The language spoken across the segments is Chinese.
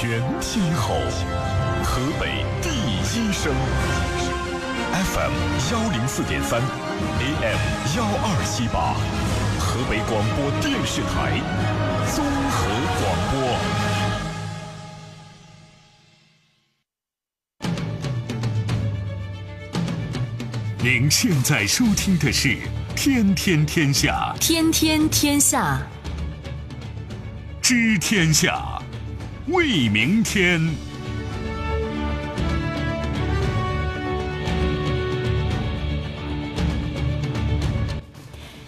全天候，河北第一声，FM 幺零四点三，AM 幺二七八，河北广播电视台综合广播。您现在收听的是《天天天下》，天天天下，知天下。为明天。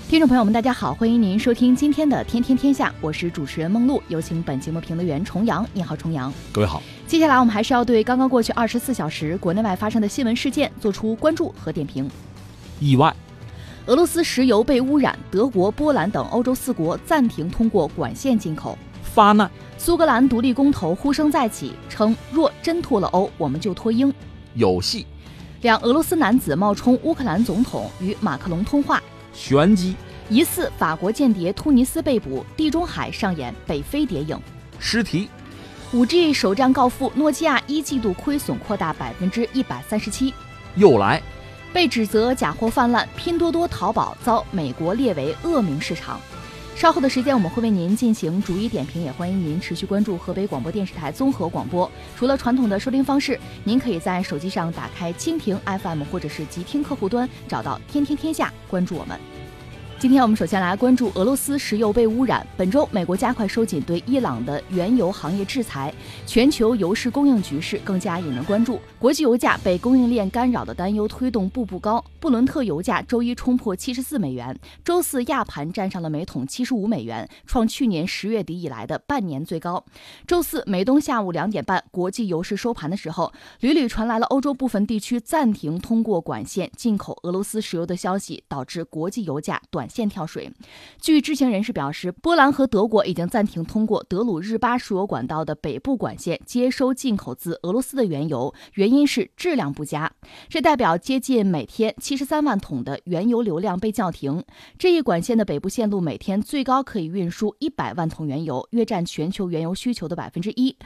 听众朋友们，大家好，欢迎您收听今天的《天天天下》，我是主持人梦露，有请本节目评论员重阳。你好，重阳。各位好。接下来我们还是要对刚刚过去二十四小时国内外发生的新闻事件做出关注和点评。意外，俄罗斯石油被污染，德国、波兰等欧洲四国暂停通过管线进口。发难。苏格兰独立公投呼声再起，称若真脱了欧，我们就脱英。有戏。两俄罗斯男子冒充乌克兰总统与马克龙通话。玄机。疑似法国间谍突尼斯被捕。地中海上演北非谍影。尸体。五 G 首战告负，诺基亚一季度亏损扩大百分之一百三十七。又来。被指责假货泛滥，拼多多、淘宝遭美国列为恶名市场。稍后的时间，我们会为您进行逐一点评，也欢迎您持续关注河北广播电视台综合广播。除了传统的收听方式，您可以在手机上打开蜻蜓 FM 或者是极听客户端，找到天天天下，关注我们。今天我们首先来关注俄罗斯石油被污染。本周，美国加快收紧对伊朗的原油行业制裁，全球油市供应局势更加引人关注。国际油价被供应链干扰的担忧推动步步高。布伦特油价周一冲破七十四美元，周四亚盘站上了每桶七十五美元，创去年十月底以来的半年最高。周四美东下午两点半，国际油市收盘的时候，屡屡传来了欧洲部分地区暂停通过管线进口俄罗斯石油的消息，导致国际油价短。线跳水。据知情人士表示，波兰和德国已经暂停通过德鲁日巴输油管道的北部管线接收进口自俄罗斯的原油，原因是质量不佳。这代表接近每天七十三万桶的原油流量被叫停。这一管线的北部线路每天最高可以运输一百万桶原油，约占全球原油需求的百分之一。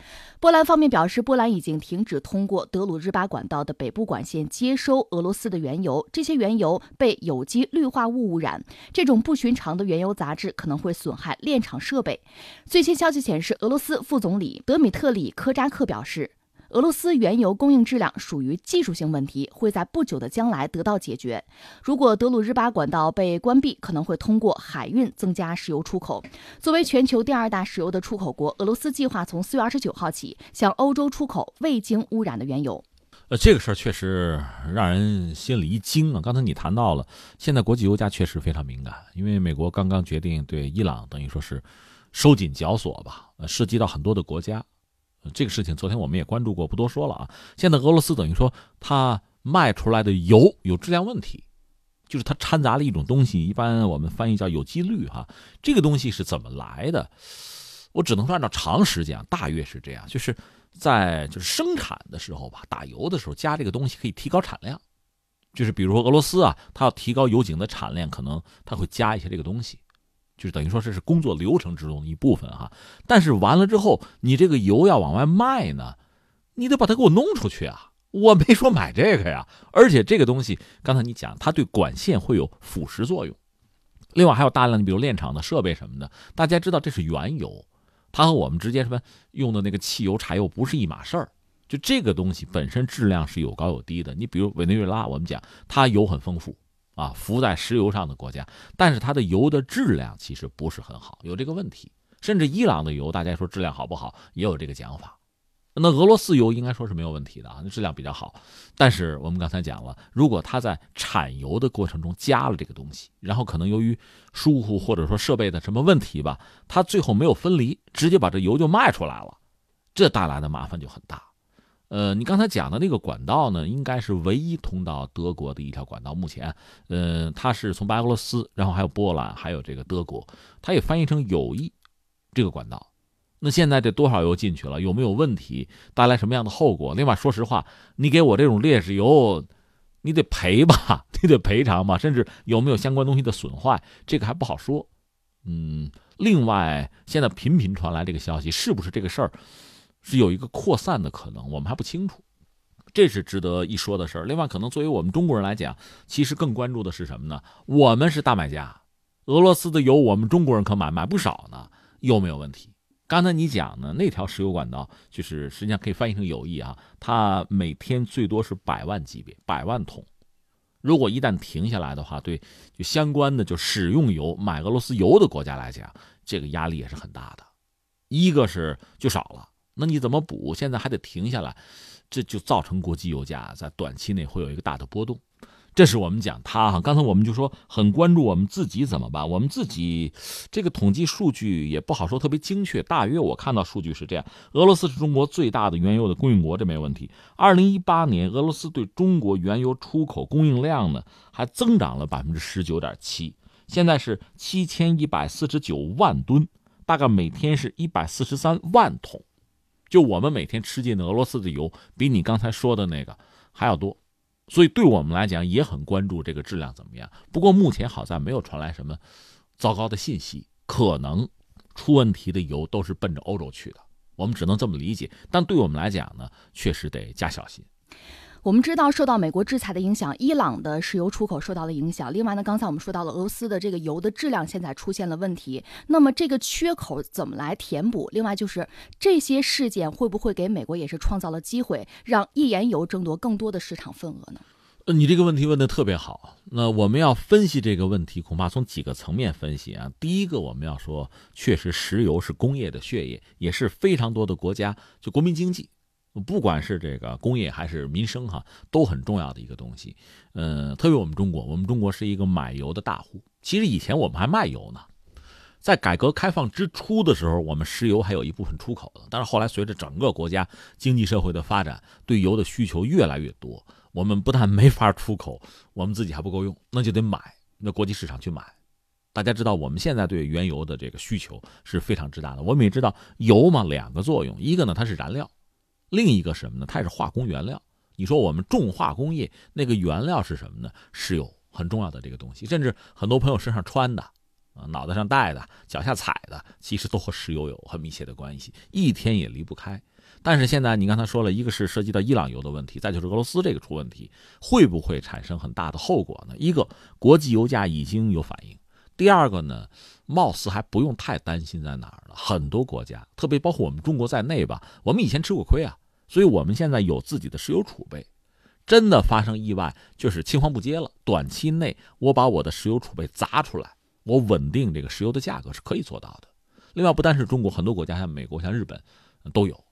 波兰方面表示，波兰已经停止通过德鲁日巴管道的北部管线接收俄罗斯的原油，这些原油被有机氯化物污染。这种不寻常的原油杂质可能会损害炼厂设备。最新消息显示，俄罗斯副总理德米特里科扎克表示，俄罗斯原油供应质量属于技术性问题，会在不久的将来得到解决。如果德鲁日巴管道被关闭，可能会通过海运增加石油出口。作为全球第二大石油的出口国，俄罗斯计划从四月二十九号起向欧洲出口未经污染的原油。呃，这个事儿确实让人心里一惊啊！刚才你谈到了，现在国际油价确实非常敏感，因为美国刚刚决定对伊朗等于说是收紧绞索吧，呃，涉及到很多的国家。这个事情昨天我们也关注过，不多说了啊。现在俄罗斯等于说它卖出来的油有质量问题，就是它掺杂了一种东西，一般我们翻译叫有机氯哈。这个东西是怎么来的？我只能说按照常识讲，大约是这样，就是。在就是生产的时候吧，打油的时候加这个东西可以提高产量，就是比如说俄罗斯啊，它要提高油井的产量，可能它会加一些这个东西，就是等于说这是工作流程之中的一部分哈。但是完了之后，你这个油要往外卖呢，你得把它给我弄出去啊！我没说买这个呀，而且这个东西刚才你讲，它对管线会有腐蚀作用，另外还有大量的比如炼厂的设备什么的，大家知道这是原油。它和我们直接什么用的那个汽油、柴油不是一码事儿，就这个东西本身质量是有高有低的。你比如委内瑞拉，我们讲它油很丰富啊，浮在石油上的国家，但是它的油的质量其实不是很好，有这个问题。甚至伊朗的油，大家说质量好不好，也有这个讲法。那俄罗斯油应该说是没有问题的啊，那质量比较好。但是我们刚才讲了，如果它在产油的过程中加了这个东西，然后可能由于疏忽或者说设备的什么问题吧，它最后没有分离，直接把这油就卖出来了，这带来的麻烦就很大。呃，你刚才讲的那个管道呢，应该是唯一通到德国的一条管道。目前，呃，它是从白俄罗斯，然后还有波兰，还有这个德国，它也翻译成友谊这个管道。那现在这多少油进去了？有没有问题？带来什么样的后果？另外，说实话，你给我这种劣质油，你得赔吧？你得赔偿吧？甚至有没有相关东西的损坏？这个还不好说。嗯，另外，现在频频传来这个消息，是不是这个事儿是有一个扩散的可能，我们还不清楚，这是值得一说的事儿。另外，可能作为我们中国人来讲，其实更关注的是什么呢？我们是大买家，俄罗斯的油我们中国人可买买不少呢，有没有问题？刚才你讲呢，那条石油管道就是实际上可以翻译成友谊啊，它每天最多是百万级别，百万桶。如果一旦停下来的话，对就相关的就使用油买俄罗斯油的国家来讲，这个压力也是很大的。一个是就少了。那你怎么补？现在还得停下来，这就造成国际油价在短期内会有一个大的波动。这是我们讲它哈。刚才我们就说很关注我们自己怎么办？我们自己这个统计数据也不好说特别精确，大约我看到数据是这样：俄罗斯是中国最大的原油的供应国，这没问题。二零一八年俄罗斯对中国原油出口供应量呢还增长了百分之十九点七，现在是七千一百四十九万吨，大概每天是一百四十三万桶。就我们每天吃进的俄罗斯的油，比你刚才说的那个还要多，所以对我们来讲也很关注这个质量怎么样。不过目前好在没有传来什么糟糕的信息，可能出问题的油都是奔着欧洲去的，我们只能这么理解。但对我们来讲呢，确实得加小心。我们知道，受到美国制裁的影响，伊朗的石油出口受到了影响。另外呢，刚才我们说到了俄罗斯的这个油的质量现在出现了问题，那么这个缺口怎么来填补？另外就是这些事件会不会给美国也是创造了机会，让页岩油争夺更多的市场份额呢？呃，你这个问题问的特别好。那我们要分析这个问题，恐怕从几个层面分析啊。第一个，我们要说，确实石油是工业的血液，也是非常多的国家就国民经济。不管是这个工业还是民生，哈，都很重要的一个东西。嗯，特别我们中国，我们中国是一个买油的大户。其实以前我们还卖油呢，在改革开放之初的时候，我们石油还有一部分出口的。但是后来随着整个国家经济社会的发展，对油的需求越来越多，我们不但没法出口，我们自己还不够用，那就得买，那国际市场去买。大家知道，我们现在对原油的这个需求是非常之大的。我们也知道，油嘛，两个作用，一个呢，它是燃料。另一个什么呢？它也是化工原料。你说我们重化工业那个原料是什么呢？石油很重要的这个东西，甚至很多朋友身上穿的、啊脑袋上戴的、脚下踩的，其实都和石油有很密切的关系，一天也离不开。但是现在你刚才说了一个是涉及到伊朗油的问题，再就是俄罗斯这个出问题，会不会产生很大的后果呢？一个国际油价已经有反应，第二个呢，貌似还不用太担心在哪儿了。很多国家，特别包括我们中国在内吧，我们以前吃过亏啊。所以，我们现在有自己的石油储备，真的发生意外，就是青黄不接了。短期内，我把我的石油储备砸出来，我稳定这个石油的价格是可以做到的。另外，不单是中国，很多国家像美国、像日本都有。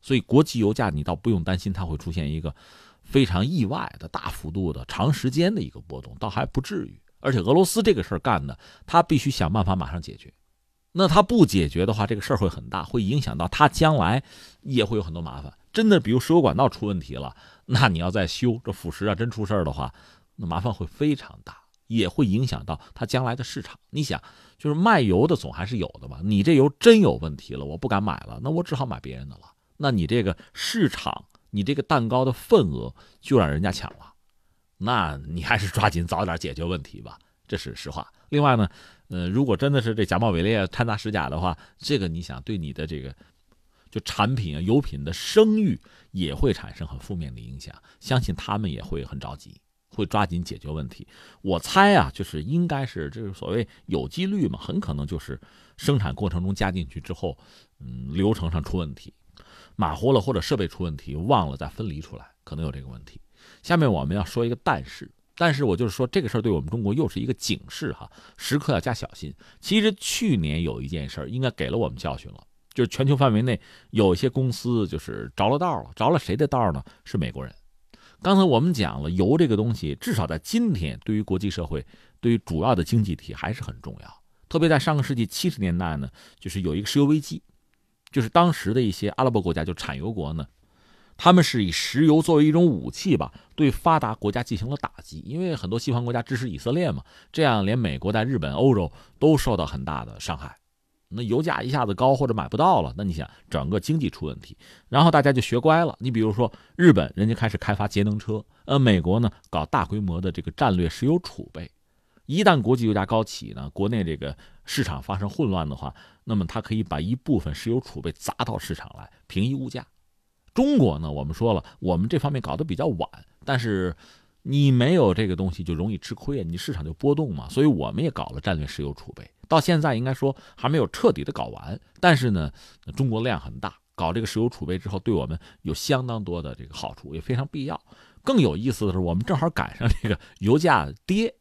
所以，国际油价你倒不用担心它会出现一个非常意外的大幅度的长时间的一个波动，倒还不至于。而且，俄罗斯这个事儿干的，他必须想办法马上解决。那他不解决的话，这个事儿会很大，会影响到他将来也会有很多麻烦。真的，比如石油管道出问题了，那你要再修这腐蚀啊，真出事儿的话，那麻烦会非常大，也会影响到他将来的市场。你想，就是卖油的总还是有的吧？你这油真有问题了，我不敢买了，那我只好买别人的了。那你这个市场，你这个蛋糕的份额就让人家抢了，那你还是抓紧早点解决问题吧，这是实话。另外呢，呃，如果真的是这假冒伪劣、掺杂使假的话，这个你想对你的这个。就产品啊，油品的声誉也会产生很负面的影响，相信他们也会很着急，会抓紧解决问题。我猜啊，就是应该是这个所谓有机率嘛，很可能就是生产过程中加进去之后，嗯，流程上出问题，马虎了或者设备出问题，忘了再分离出来，可能有这个问题。下面我们要说一个但是，但是我就是说这个事儿对我们中国又是一个警示哈，时刻要加小心。其实去年有一件事儿，应该给了我们教训了。就是全球范围内有一些公司就是着了道了，着了谁的道呢？是美国人。刚才我们讲了，油这个东西，至少在今天，对于国际社会，对于主要的经济体还是很重要。特别在上个世纪七十年代呢，就是有一个石油危机，就是当时的一些阿拉伯国家，就产油国呢，他们是以石油作为一种武器吧，对发达国家进行了打击。因为很多西方国家支持以色列嘛，这样连美国在日本、欧洲都受到很大的伤害。那油价一下子高或者买不到了，那你想整个经济出问题，然后大家就学乖了。你比如说日本，人家开始开发节能车，呃，美国呢搞大规模的这个战略石油储备，一旦国际油价高企呢，国内这个市场发生混乱的话，那么它可以把一部分石油储备砸到市场来平抑物价。中国呢，我们说了，我们这方面搞得比较晚，但是你没有这个东西就容易吃亏啊，你市场就波动嘛。所以我们也搞了战略石油储备，到现在应该说还没有彻底的搞完，但是呢，中国量很大，搞这个石油储备之后，对我们有相当多的这个好处，也非常必要。更有意思的是，我们正好赶上这个油价跌，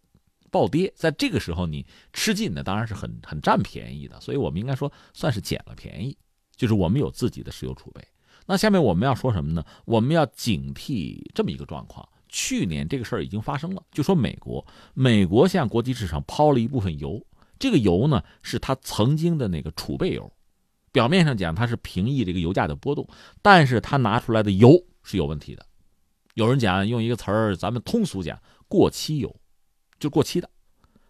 暴跌，在这个时候你吃进的当然是很很占便宜的，所以我们应该说算是捡了便宜，就是我们有自己的石油储备。那下面我们要说什么呢？我们要警惕这么一个状况：去年这个事儿已经发生了，就说美国，美国向国际市场抛了一部分油，这个油呢是它曾经的那个储备油，表面上讲它是平抑这个油价的波动，但是它拿出来的油是有问题的。有人讲用一个词儿，咱们通俗讲，过期油，就过期的，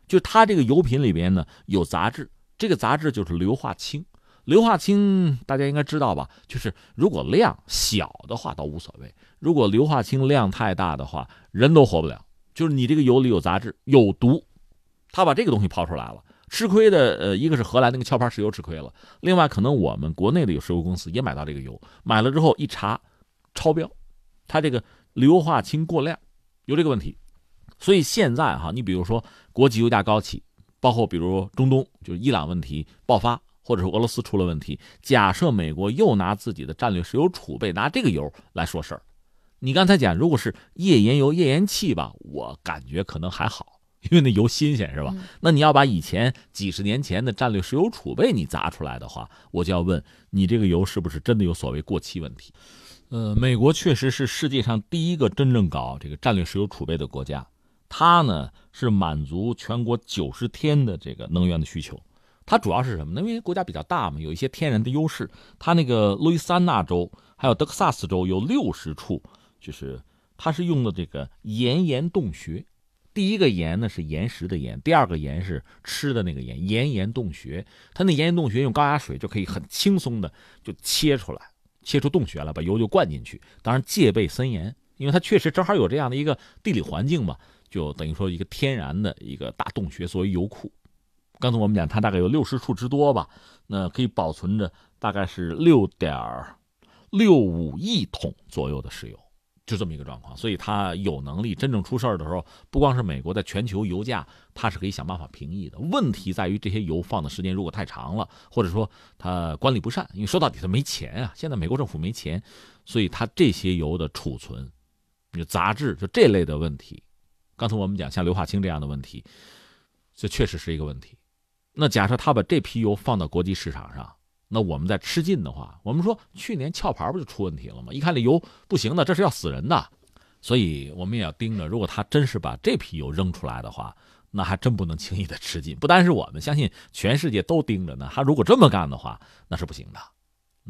就它这个油品里边呢有杂质，这个杂质就是硫化氢。硫化氢大家应该知道吧？就是如果量小的话倒无所谓，如果硫化氢量太大的话，人都活不了。就是你这个油里有杂质、有毒，他把这个东西抛出来了，吃亏的呃，一个是荷兰那个壳牌石油吃亏了，另外可能我们国内的有石油公司也买到这个油，买了之后一查，超标，它这个硫化氢过量，有这个问题。所以现在哈，你比如说国际油价高企，包括比如中东就是伊朗问题爆发。或者是俄罗斯出了问题，假设美国又拿自己的战略石油储备拿这个油来说事儿，你刚才讲如果是页岩油、页岩气吧，我感觉可能还好，因为那油新鲜是吧？那你要把以前几十年前的战略石油储备你砸出来的话，我就要问你这个油是不是真的有所谓过期问题？呃，美国确实是世界上第一个真正搞这个战略石油储备的国家，它呢是满足全国九十天的这个能源的需求。它主要是什么呢？因为国家比较大嘛，有一些天然的优势。它那个路易斯安那州还有德克萨斯州有六十处，就是它是用的这个岩岩洞穴。第一个盐呢是岩石的盐，第二个盐是吃的那个盐，岩岩洞穴。它那岩盐洞穴用高压水就可以很轻松的就切出来，切出洞穴来，把油就灌进去。当然戒备森严，因为它确实正好有这样的一个地理环境嘛，就等于说一个天然的一个大洞穴作为油库。刚才我们讲，它大概有六十处之多吧，那可以保存着大概是六点六五亿桶左右的石油，就这么一个状况。所以它有能力真正出事儿的时候，不光是美国在全球油价，它是可以想办法平抑的。问题在于这些油放的时间如果太长了，或者说它管理不善，因为说到底它没钱啊，现在美国政府没钱，所以它这些油的储存，有杂质就这类的问题。刚才我们讲像硫化氢这样的问题，这确实是一个问题。那假设他把这批油放到国际市场上，那我们再吃进的话，我们说去年壳牌不就出问题了吗？一看这油不行的，这是要死人的，所以我们也要盯着。如果他真是把这批油扔出来的话，那还真不能轻易的吃进。不单是我们，相信全世界都盯着呢。他如果这么干的话，那是不行的。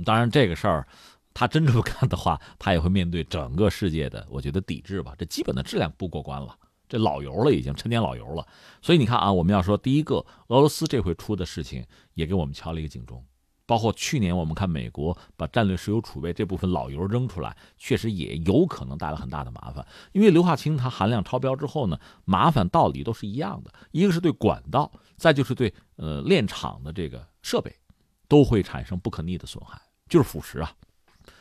当然，这个事儿他真这么干的话，他也会面对整个世界的，我觉得抵制吧。这基本的质量不过关了。这老油了，已经陈年老油了，所以你看啊，我们要说第一个，俄罗斯这回出的事情也给我们敲了一个警钟，包括去年我们看美国把战略石油储备这部分老油扔出来，确实也有可能带来很大的麻烦，因为硫化氢它含量超标之后呢，麻烦道理都是一样的，一个是对管道，再就是对呃炼厂的这个设备，都会产生不可逆的损害，就是腐蚀啊，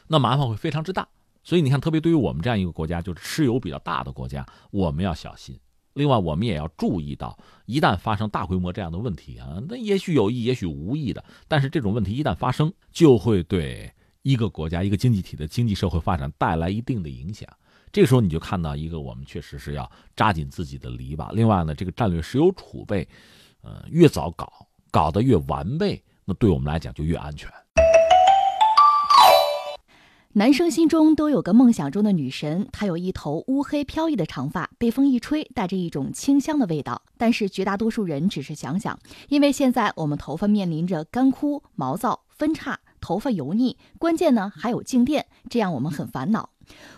那麻烦会非常之大。所以你看，特别对于我们这样一个国家，就是吃油比较大的国家，我们要小心。另外，我们也要注意到，一旦发生大规模这样的问题啊，那也许有意，也许无意的，但是这种问题一旦发生，就会对一个国家、一个经济体的经济社会发展带来一定的影响。这个时候，你就看到一个，我们确实是要扎紧自己的篱笆。另外呢，这个战略石油储备，呃，越早搞，搞得越完备，那对我们来讲就越安全。男生心中都有个梦想中的女神，她有一头乌黑飘逸的长发，被风一吹，带着一种清香的味道。但是绝大多数人只是想想，因为现在我们头发面临着干枯、毛躁、分叉、头发油腻，关键呢还有静电，这样我们很烦恼。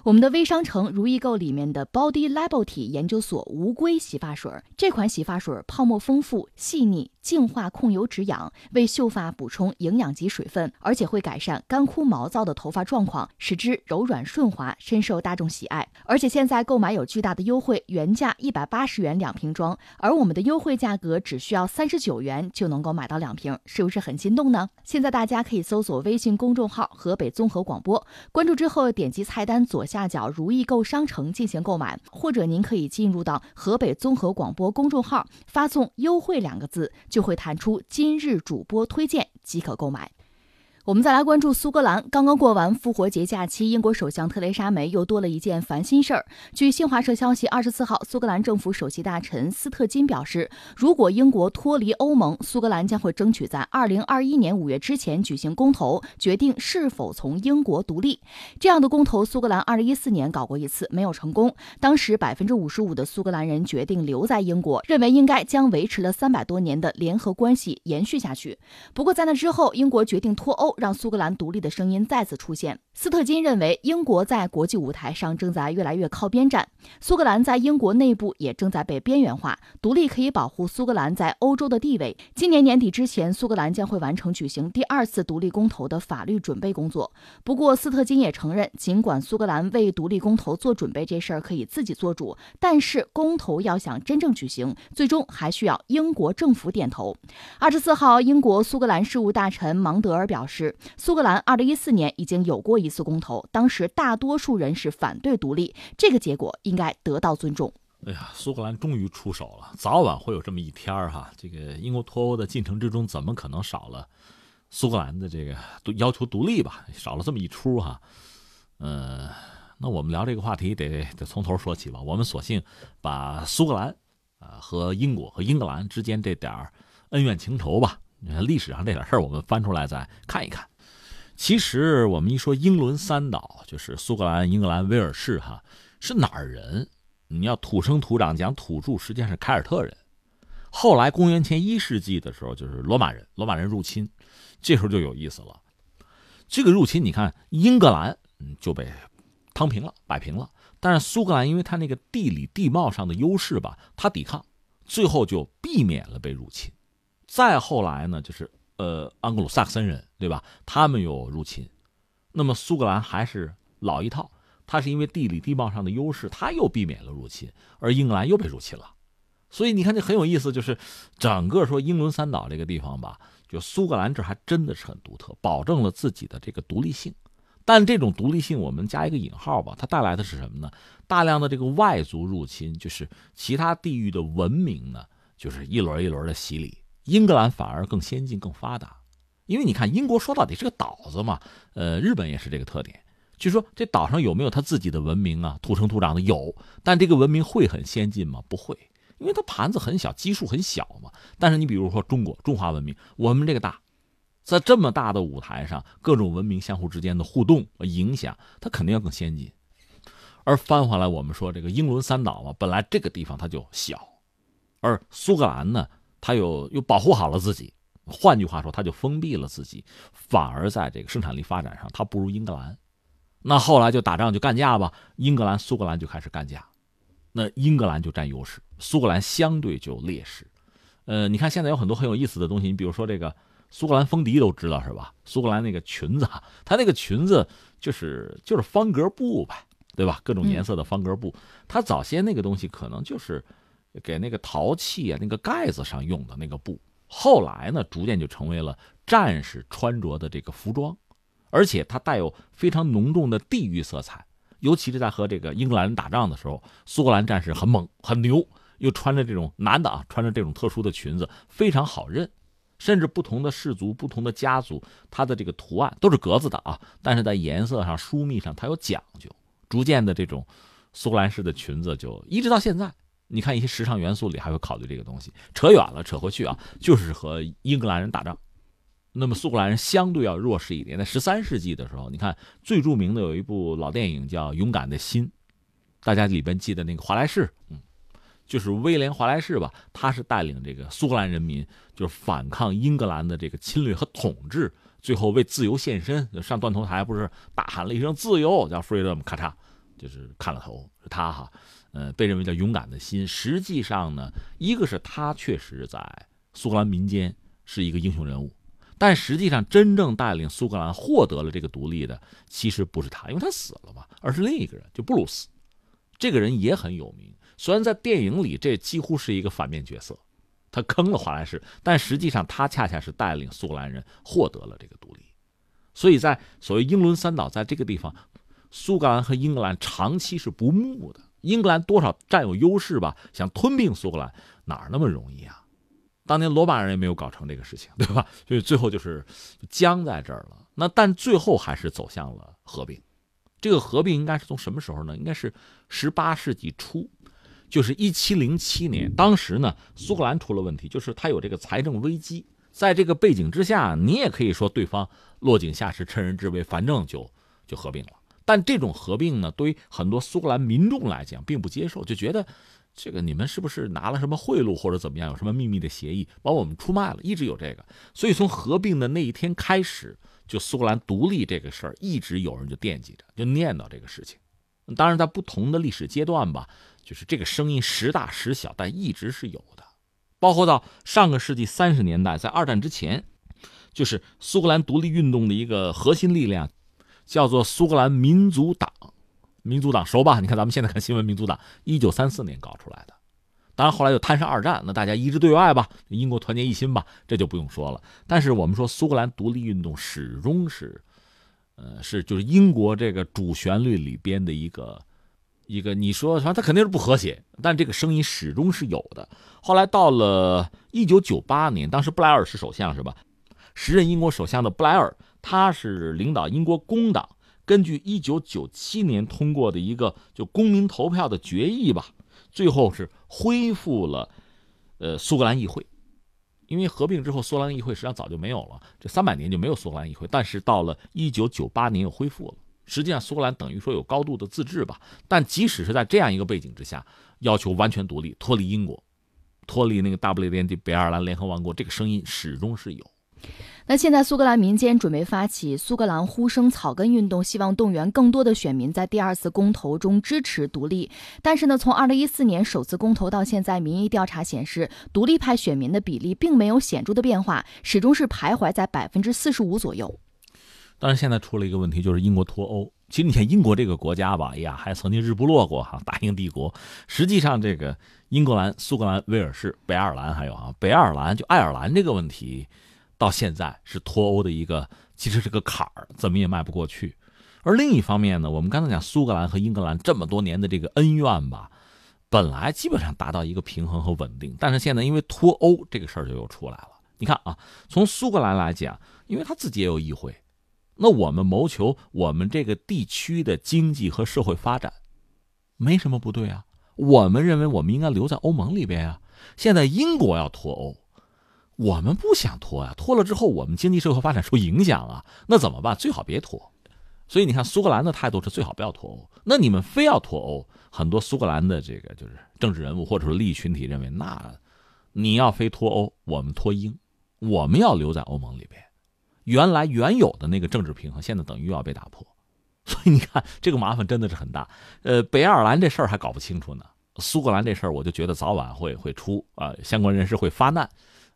我们的微商城如意购里面的 Body Liberty 研究所无硅洗发水，这款洗发水泡沫丰富、细腻、净化、控油、止痒，为秀发补充营养及水分，而且会改善干枯毛躁的头发状况，使之柔软顺滑，深受大众喜爱。而且现在购买有巨大的优惠，原价一百八十元两瓶装，而我们的优惠价格只需要三十九元就能够买到两瓶，是不是很心动呢？现在大家可以搜索微信公众号“河北综合广播”，关注之后点击菜单左下角“如意购商城”进行购买，或者您可以进入到河北综合广播公众号，发送“优惠”两个字，就会弹出今日主播推荐即可购买。我们再来关注苏格兰。刚刚过完复活节假期，英国首相特蕾莎梅又多了一件烦心事儿。据新华社消息，二十四号，苏格兰政府首席大臣斯特金表示，如果英国脱离欧盟，苏格兰将会争取在二零二一年五月之前举行公投，决定是否从英国独立。这样的公投，苏格兰二零一四年搞过一次，没有成功。当时百分之五十五的苏格兰人决定留在英国，认为应该将维持了三百多年的联合关系延续下去。不过在那之后，英国决定脱欧让苏格兰独立的声音再次出现。斯特金认为，英国在国际舞台上正在越来越靠边站，苏格兰在英国内部也正在被边缘化。独立可以保护苏格兰在欧洲的地位。今年年底之前，苏格兰将会完成举行第二次独立公投的法律准备工作。不过，斯特金也承认，尽管苏格兰为独立公投做准备这事儿可以自己做主，但是公投要想真正举行，最终还需要英国政府点头。二十四号，英国苏格兰事务大臣芒德尔表示。苏格兰二零一四年已经有过一次公投，当时大多数人是反对独立，这个结果应该得到尊重。哎呀，苏格兰终于出手了，早晚会有这么一天儿哈。这个英国脱欧的进程之中，怎么可能少了苏格兰的这个要求独立吧？少了这么一出哈。嗯，那我们聊这个话题得得从头说起吧。我们索性把苏格兰啊和英国和英格兰之间这点恩怨情仇吧。你看历史上这点事儿，我们翻出来再看一看。其实我们一说英伦三岛，就是苏格兰、英格兰、威尔士，哈，是哪儿人？你要土生土长讲土著，实际上是凯尔特人。后来公元前一世纪的时候，就是罗马人，罗马人入侵，这时候就有意思了。这个入侵，你看英格兰，就被趟平了，摆平了。但是苏格兰，因为它那个地理地貌上的优势吧，它抵抗，最后就避免了被入侵。再后来呢，就是呃，安格鲁萨克森人，对吧？他们有入侵，那么苏格兰还是老一套，它是因为地理地貌上的优势，它又避免了入侵，而英格兰又被入侵了。所以你看，这很有意思，就是整个说英伦三岛这个地方吧，就苏格兰这还真的是很独特，保证了自己的这个独立性。但这种独立性，我们加一个引号吧，它带来的是什么呢？大量的这个外族入侵，就是其他地域的文明呢，就是一轮一轮的洗礼。英格兰反而更先进、更发达，因为你看，英国说到底是个岛子嘛。呃，日本也是这个特点。据说这岛上有没有他自己的文明啊？土生土长的有，但这个文明会很先进吗？不会，因为它盘子很小，基数很小嘛。但是你比如说中国中华文明，我们这个大，在这么大的舞台上，各种文明相互之间的互动影响，它肯定要更先进。而翻回来，我们说这个英伦三岛嘛，本来这个地方它就小，而苏格兰呢？他又又保护好了自己，换句话说，他就封闭了自己，反而在这个生产力发展上，他不如英格兰。那后来就打仗就干架吧，英格兰、苏格兰就开始干架，那英格兰就占优势，苏格兰相对就劣势。呃，你看现在有很多很有意思的东西，你比如说这个苏格兰风笛都知道是吧？苏格兰那个裙子，它那个裙子就是就是方格布呗，对吧？各种颜色的方格布，它早先那个东西可能就是。给那个陶器啊，那个盖子上用的那个布，后来呢，逐渐就成为了战士穿着的这个服装，而且它带有非常浓重的地域色彩，尤其是在和这个英格兰人打仗的时候，苏格兰战士很猛很牛，又穿着这种男的啊，穿着这种特殊的裙子，非常好认，甚至不同的氏族、不同的家族，它的这个图案都是格子的啊，但是在颜色上、疏密上它有讲究，逐渐的这种苏格兰式的裙子就一直到现在。你看一些时尚元素里还会考虑这个东西，扯远了，扯回去啊，就是和英格兰人打仗。那么苏格兰人相对要弱势一点。在十三世纪的时候，你看最著名的有一部老电影叫《勇敢的心》，大家里边记得那个华莱士，嗯，就是威廉·华莱士吧，他是带领这个苏格兰人民，就是反抗英格兰的这个侵略和统治，最后为自由献身，上断头台不是大喊了一声“自由”，叫 “freedom”，咔嚓，就是砍了头，是他哈，呃，被认为叫勇敢的心。实际上呢，一个是他确实在苏格兰民间是一个英雄人物。但实际上，真正带领苏格兰获得了这个独立的，其实不是他，因为他死了嘛，而是另一个人，就布鲁斯。这个人也很有名，虽然在电影里这几乎是一个反面角色，他坑了华莱士，但实际上他恰恰是带领苏格兰人获得了这个独立。所以在所谓英伦三岛，在这个地方，苏格兰和英格兰长期是不睦的。英格兰多少占有优势吧，想吞并苏格兰哪那么容易啊？当年罗马人也没有搞成这个事情，对吧？所以最后就是僵在这儿了。那但最后还是走向了合并。这个合并应该是从什么时候呢？应该是十八世纪初，就是一七零七年。当时呢，苏格兰出了问题，就是他有这个财政危机。在这个背景之下，你也可以说对方落井下石、趁人之危，反正就就合并了。但这种合并呢，对于很多苏格兰民众来讲并不接受，就觉得。这个你们是不是拿了什么贿赂或者怎么样？有什么秘密的协议把我们出卖了？一直有这个，所以从合并的那一天开始，就苏格兰独立这个事儿，一直有人就惦记着，就念叨这个事情。当然，在不同的历史阶段吧，就是这个声音时大时小，但一直是有的。包括到上个世纪三十年代，在二战之前，就是苏格兰独立运动的一个核心力量，叫做苏格兰民族党。民族党熟吧？你看咱们现在看新闻，民族党一九三四年搞出来的，当然后来又摊上二战，那大家一致对外吧，英国团结一心吧，这就不用说了。但是我们说苏格兰独立运动始终是，呃，是就是英国这个主旋律里边的一个一个，你说反正它肯定是不和谐，但这个声音始终是有的。后来到了一九九八年，当时布莱尔是首相是吧？时任英国首相的布莱尔，他是领导英国工党。根据一九九七年通过的一个就公民投票的决议吧，最后是恢复了，呃，苏格兰议会。因为合并之后，苏格兰议会实际上早就没有了，这三百年就没有苏格兰议会。但是到了一九九八年又恢复了。实际上，苏格兰等于说有高度的自治吧。但即使是在这样一个背景之下，要求完全独立、脱离英国、脱离那个大不列颠的北爱尔兰联合王国，这个声音始终是有。那现在苏格兰民间准备发起苏格兰呼声草根运动，希望动员更多的选民在第二次公投中支持独立。但是呢，从二零一四年首次公投到现在，民意调查显示，独立派选民的比例并没有显著的变化，始终是徘徊在百分之四十五左右。但是现在出了一个问题，就是英国脱欧。其实你看英国这个国家吧，哎呀，还曾经日不落过哈，大英帝国。实际上，这个英格兰、苏格兰、威尔士、北爱尔兰还有啊，北爱尔兰就爱尔兰这个问题。到现在是脱欧的一个，其实是个坎儿，怎么也迈不过去。而另一方面呢，我们刚才讲苏格兰和英格兰这么多年的这个恩怨吧，本来基本上达到一个平衡和稳定，但是现在因为脱欧这个事儿就又出来了。你看啊，从苏格兰来讲，因为他自己也有议会，那我们谋求我们这个地区的经济和社会发展，没什么不对啊。我们认为我们应该留在欧盟里边啊。现在英国要脱欧。我们不想脱呀，脱了之后我们经济社会发展受影响啊，那怎么办？最好别脱。所以你看苏格兰的态度是最好不要脱欧。那你们非要脱欧，很多苏格兰的这个就是政治人物或者说利益群体认为，那你要非脱欧，我们脱英，我们要留在欧盟里边，原来原有的那个政治平衡，现在等于又要被打破。所以你看这个麻烦真的是很大。呃，北爱尔兰这事儿还搞不清楚呢，苏格兰这事儿我就觉得早晚会会出啊，相关人士会发难。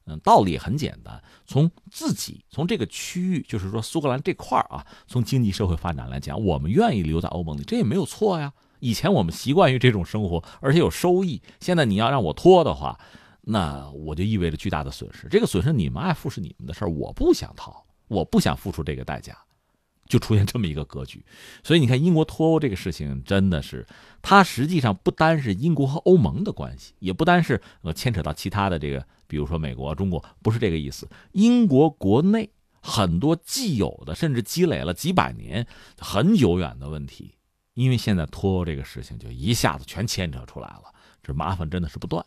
嗯，道理很简单，从自己从这个区域，就是说苏格兰这块儿啊，从经济社会发展来讲，我们愿意留在欧盟里，这也没有错呀。以前我们习惯于这种生活，而且有收益。现在你要让我拖的话，那我就意味着巨大的损失。这个损失你们爱付是你们的事儿，我不想逃，我不想付出这个代价。就出现这么一个格局，所以你看，英国脱欧这个事情真的是，它实际上不单是英国和欧盟的关系，也不单是呃牵扯到其他的这个，比如说美国、中国，不是这个意思。英国国内很多既有的，甚至积累了几百年、很久远的问题，因为现在脱欧这个事情就一下子全牵扯出来了，这麻烦真的是不断。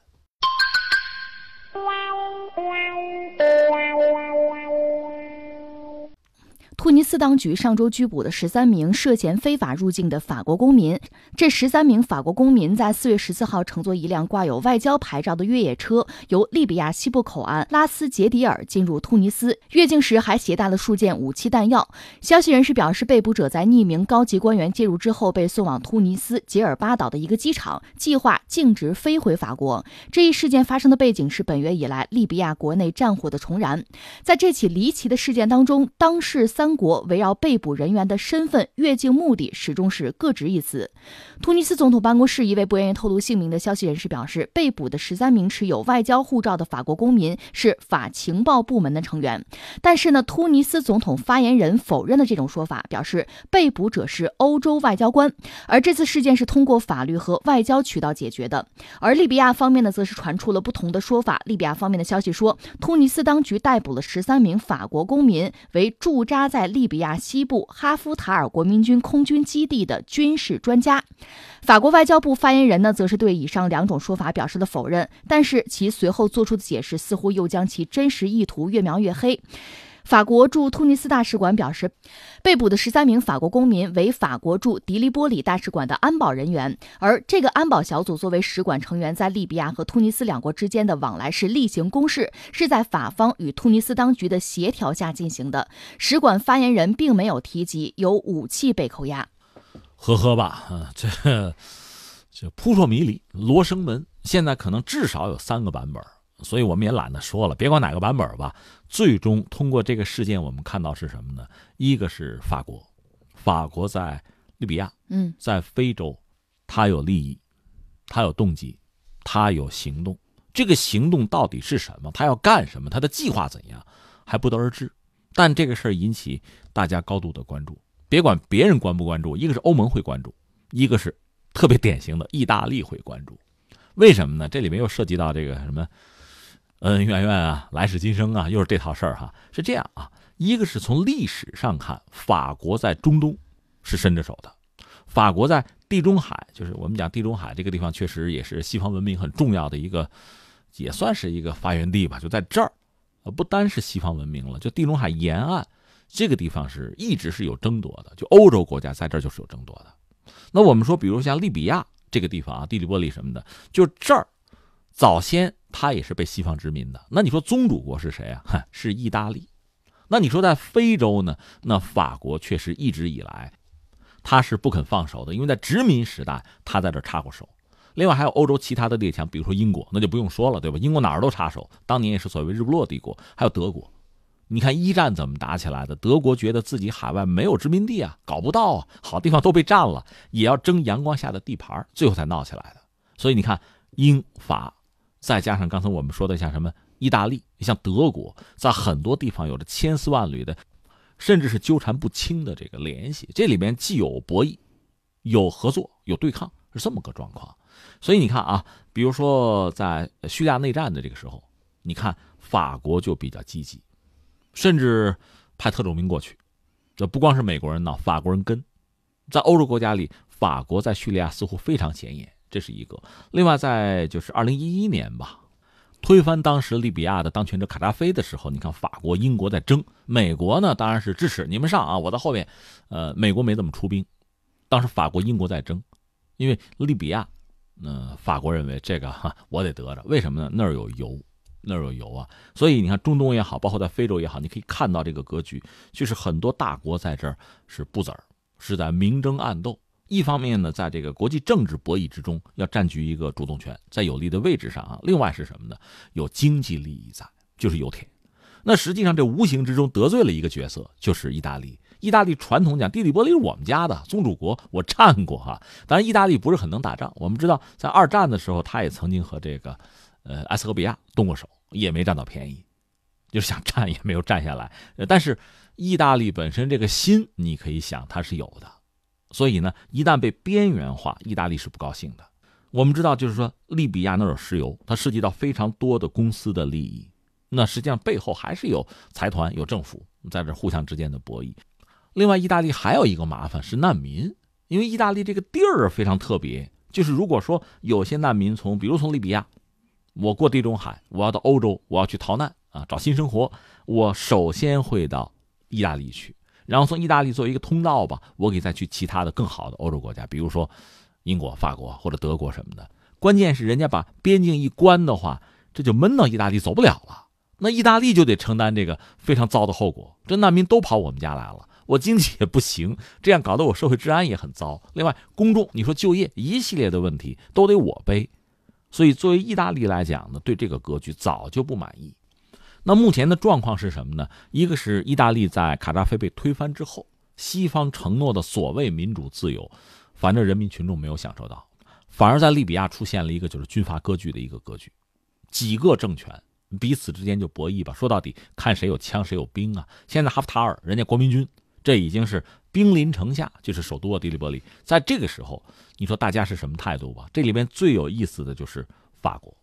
突尼斯当局上周拘捕的十三名涉嫌非法入境的法国公民。这十三名法国公民在四月十四号乘坐一辆挂有外交牌照的越野车，由利比亚西部口岸拉斯杰迪尔进入突尼斯。越境时还携带了数件武器弹药。消息人士表示，被捕者在匿名高级官员介入之后，被送往突尼斯杰尔巴岛的一个机场，计划径直飞回法国。这一事件发生的背景是本月以来利比亚国内战火的重燃。在这起离奇的事件当中，当事三。国围绕被捕人员的身份、越境目的，始终是各执一词。突尼斯总统办公室一位不愿意透露姓名的消息人士表示，被捕的十三名持有外交护照的法国公民是法情报部门的成员。但是呢，突尼斯总统发言人否认了这种说法，表示被捕者是欧洲外交官，而这次事件是通过法律和外交渠道解决的。而利比亚方面呢，则是传出了不同的说法。利比亚方面的消息说，突尼斯当局逮捕了十三名法国公民，为驻扎在。在利比亚西部哈夫塔尔国民军空军基地的军事专家，法国外交部发言人呢，则是对以上两种说法表示了否认，但是其随后做出的解释似乎又将其真实意图越描越黑。法国驻突尼斯大使馆表示，被捕的十三名法国公民为法国驻迪利波里大使馆的安保人员，而这个安保小组作为使馆成员，在利比亚和突尼斯两国之间的往来是例行公事，是在法方与突尼斯当局的协调下进行的。使馆发言人并没有提及有武器被扣押。呵呵吧，这这扑朔迷离，罗生门，现在可能至少有三个版本。所以我们也懒得说了，别管哪个版本吧。最终通过这个事件，我们看到是什么呢？一个是法国，法国在利比亚，嗯，在非洲，他有利益，他有动机，他有行动。这个行动到底是什么？他要干什么？他的计划怎样？还不得而知。但这个事儿引起大家高度的关注。别管别人关不关注，一个是欧盟会关注，一个是特别典型的意大利会关注。为什么呢？这里面又涉及到这个什么？恩恩怨怨啊，来世今生啊，又是这套事儿哈。是这样啊，一个是从历史上看，法国在中东是伸着手的，法国在地中海，就是我们讲地中海这个地方，确实也是西方文明很重要的一个，也算是一个发源地吧。就在这儿，不单是西方文明了，就地中海沿岸这个地方是一直是有争夺的，就欧洲国家在这儿就是有争夺的。那我们说，比如像利比亚这个地方啊，地理波利什么的，就这儿早先。他也是被西方殖民的，那你说宗主国是谁啊？是意大利。那你说在非洲呢？那法国确实一直以来，他是不肯放手的，因为在殖民时代他在这插过手。另外还有欧洲其他的列强，比如说英国，那就不用说了，对吧？英国哪儿都插手，当年也是所谓日不落帝国。还有德国，你看一战怎么打起来的？德国觉得自己海外没有殖民地啊，搞不到啊，好地方都被占了，也要争阳光下的地盘，最后才闹起来的。所以你看英法。再加上刚才我们说的，像什么意大利、像德国，在很多地方有着千丝万缕的，甚至是纠缠不清的这个联系。这里面既有博弈，有合作，有对抗，是这么个状况。所以你看啊，比如说在叙利亚内战的这个时候，你看法国就比较积极，甚至派特种兵过去。这不光是美国人闹，法国人跟。在欧洲国家里，法国在叙利亚似乎非常显眼。这是一个，另外在就是二零一一年吧，推翻当时利比亚的当权者卡扎菲的时候，你看法国、英国在争，美国呢当然是支持你们上啊，我在后面，呃，美国没怎么出兵，当时法国、英国在争，因为利比亚，嗯，法国认为这个哈我得得着，为什么呢？那儿有油，那儿有油啊，所以你看中东也好，包括在非洲也好，你可以看到这个格局，就是很多大国在这儿是不子儿，是在明争暗斗。一方面呢，在这个国际政治博弈之中，要占据一个主动权，在有利的位置上啊。另外是什么呢？有经济利益在，就是油田。那实际上这无形之中得罪了一个角色，就是意大利。意大利传统讲，地理波利是我们家的宗主国，我占过哈。当然，意大利不是很能打仗。我们知道，在二战的时候，他也曾经和这个，呃，埃塞俄比亚动过手，也没占到便宜，就是想占也没有占下来。但是，意大利本身这个心，你可以想，它是有的。所以呢，一旦被边缘化，意大利是不高兴的。我们知道，就是说，利比亚那有石油，它涉及到非常多的公司的利益。那实际上背后还是有财团、有政府在这互相之间的博弈。另外，意大利还有一个麻烦是难民，因为意大利这个地儿非常特别，就是如果说有些难民从，比如从利比亚，我过地中海，我要到欧洲，我要去逃难啊，找新生活，我首先会到意大利去。然后从意大利作为一个通道吧，我可以再去其他的更好的欧洲国家，比如说英国、法国或者德国什么的。关键是人家把边境一关的话，这就闷到意大利走不了了。那意大利就得承担这个非常糟的后果，这难民都跑我们家来了，我经济也不行，这样搞得我社会治安也很糟。另外，公众你说就业一系列的问题都得我背，所以作为意大利来讲呢，对这个格局早就不满意。那目前的状况是什么呢？一个是意大利在卡扎菲被推翻之后，西方承诺的所谓民主自由，反正人民群众没有享受到，反而在利比亚出现了一个就是军阀割据的一个格局，几个政权。彼此之间就博弈吧，说到底看谁有枪谁有兵啊！现在哈夫塔尔人家国民军，这已经是兵临城下，就是首都啊迪利波利。在这个时候，你说大家是什么态度吧？这里边最有意思的就是法国，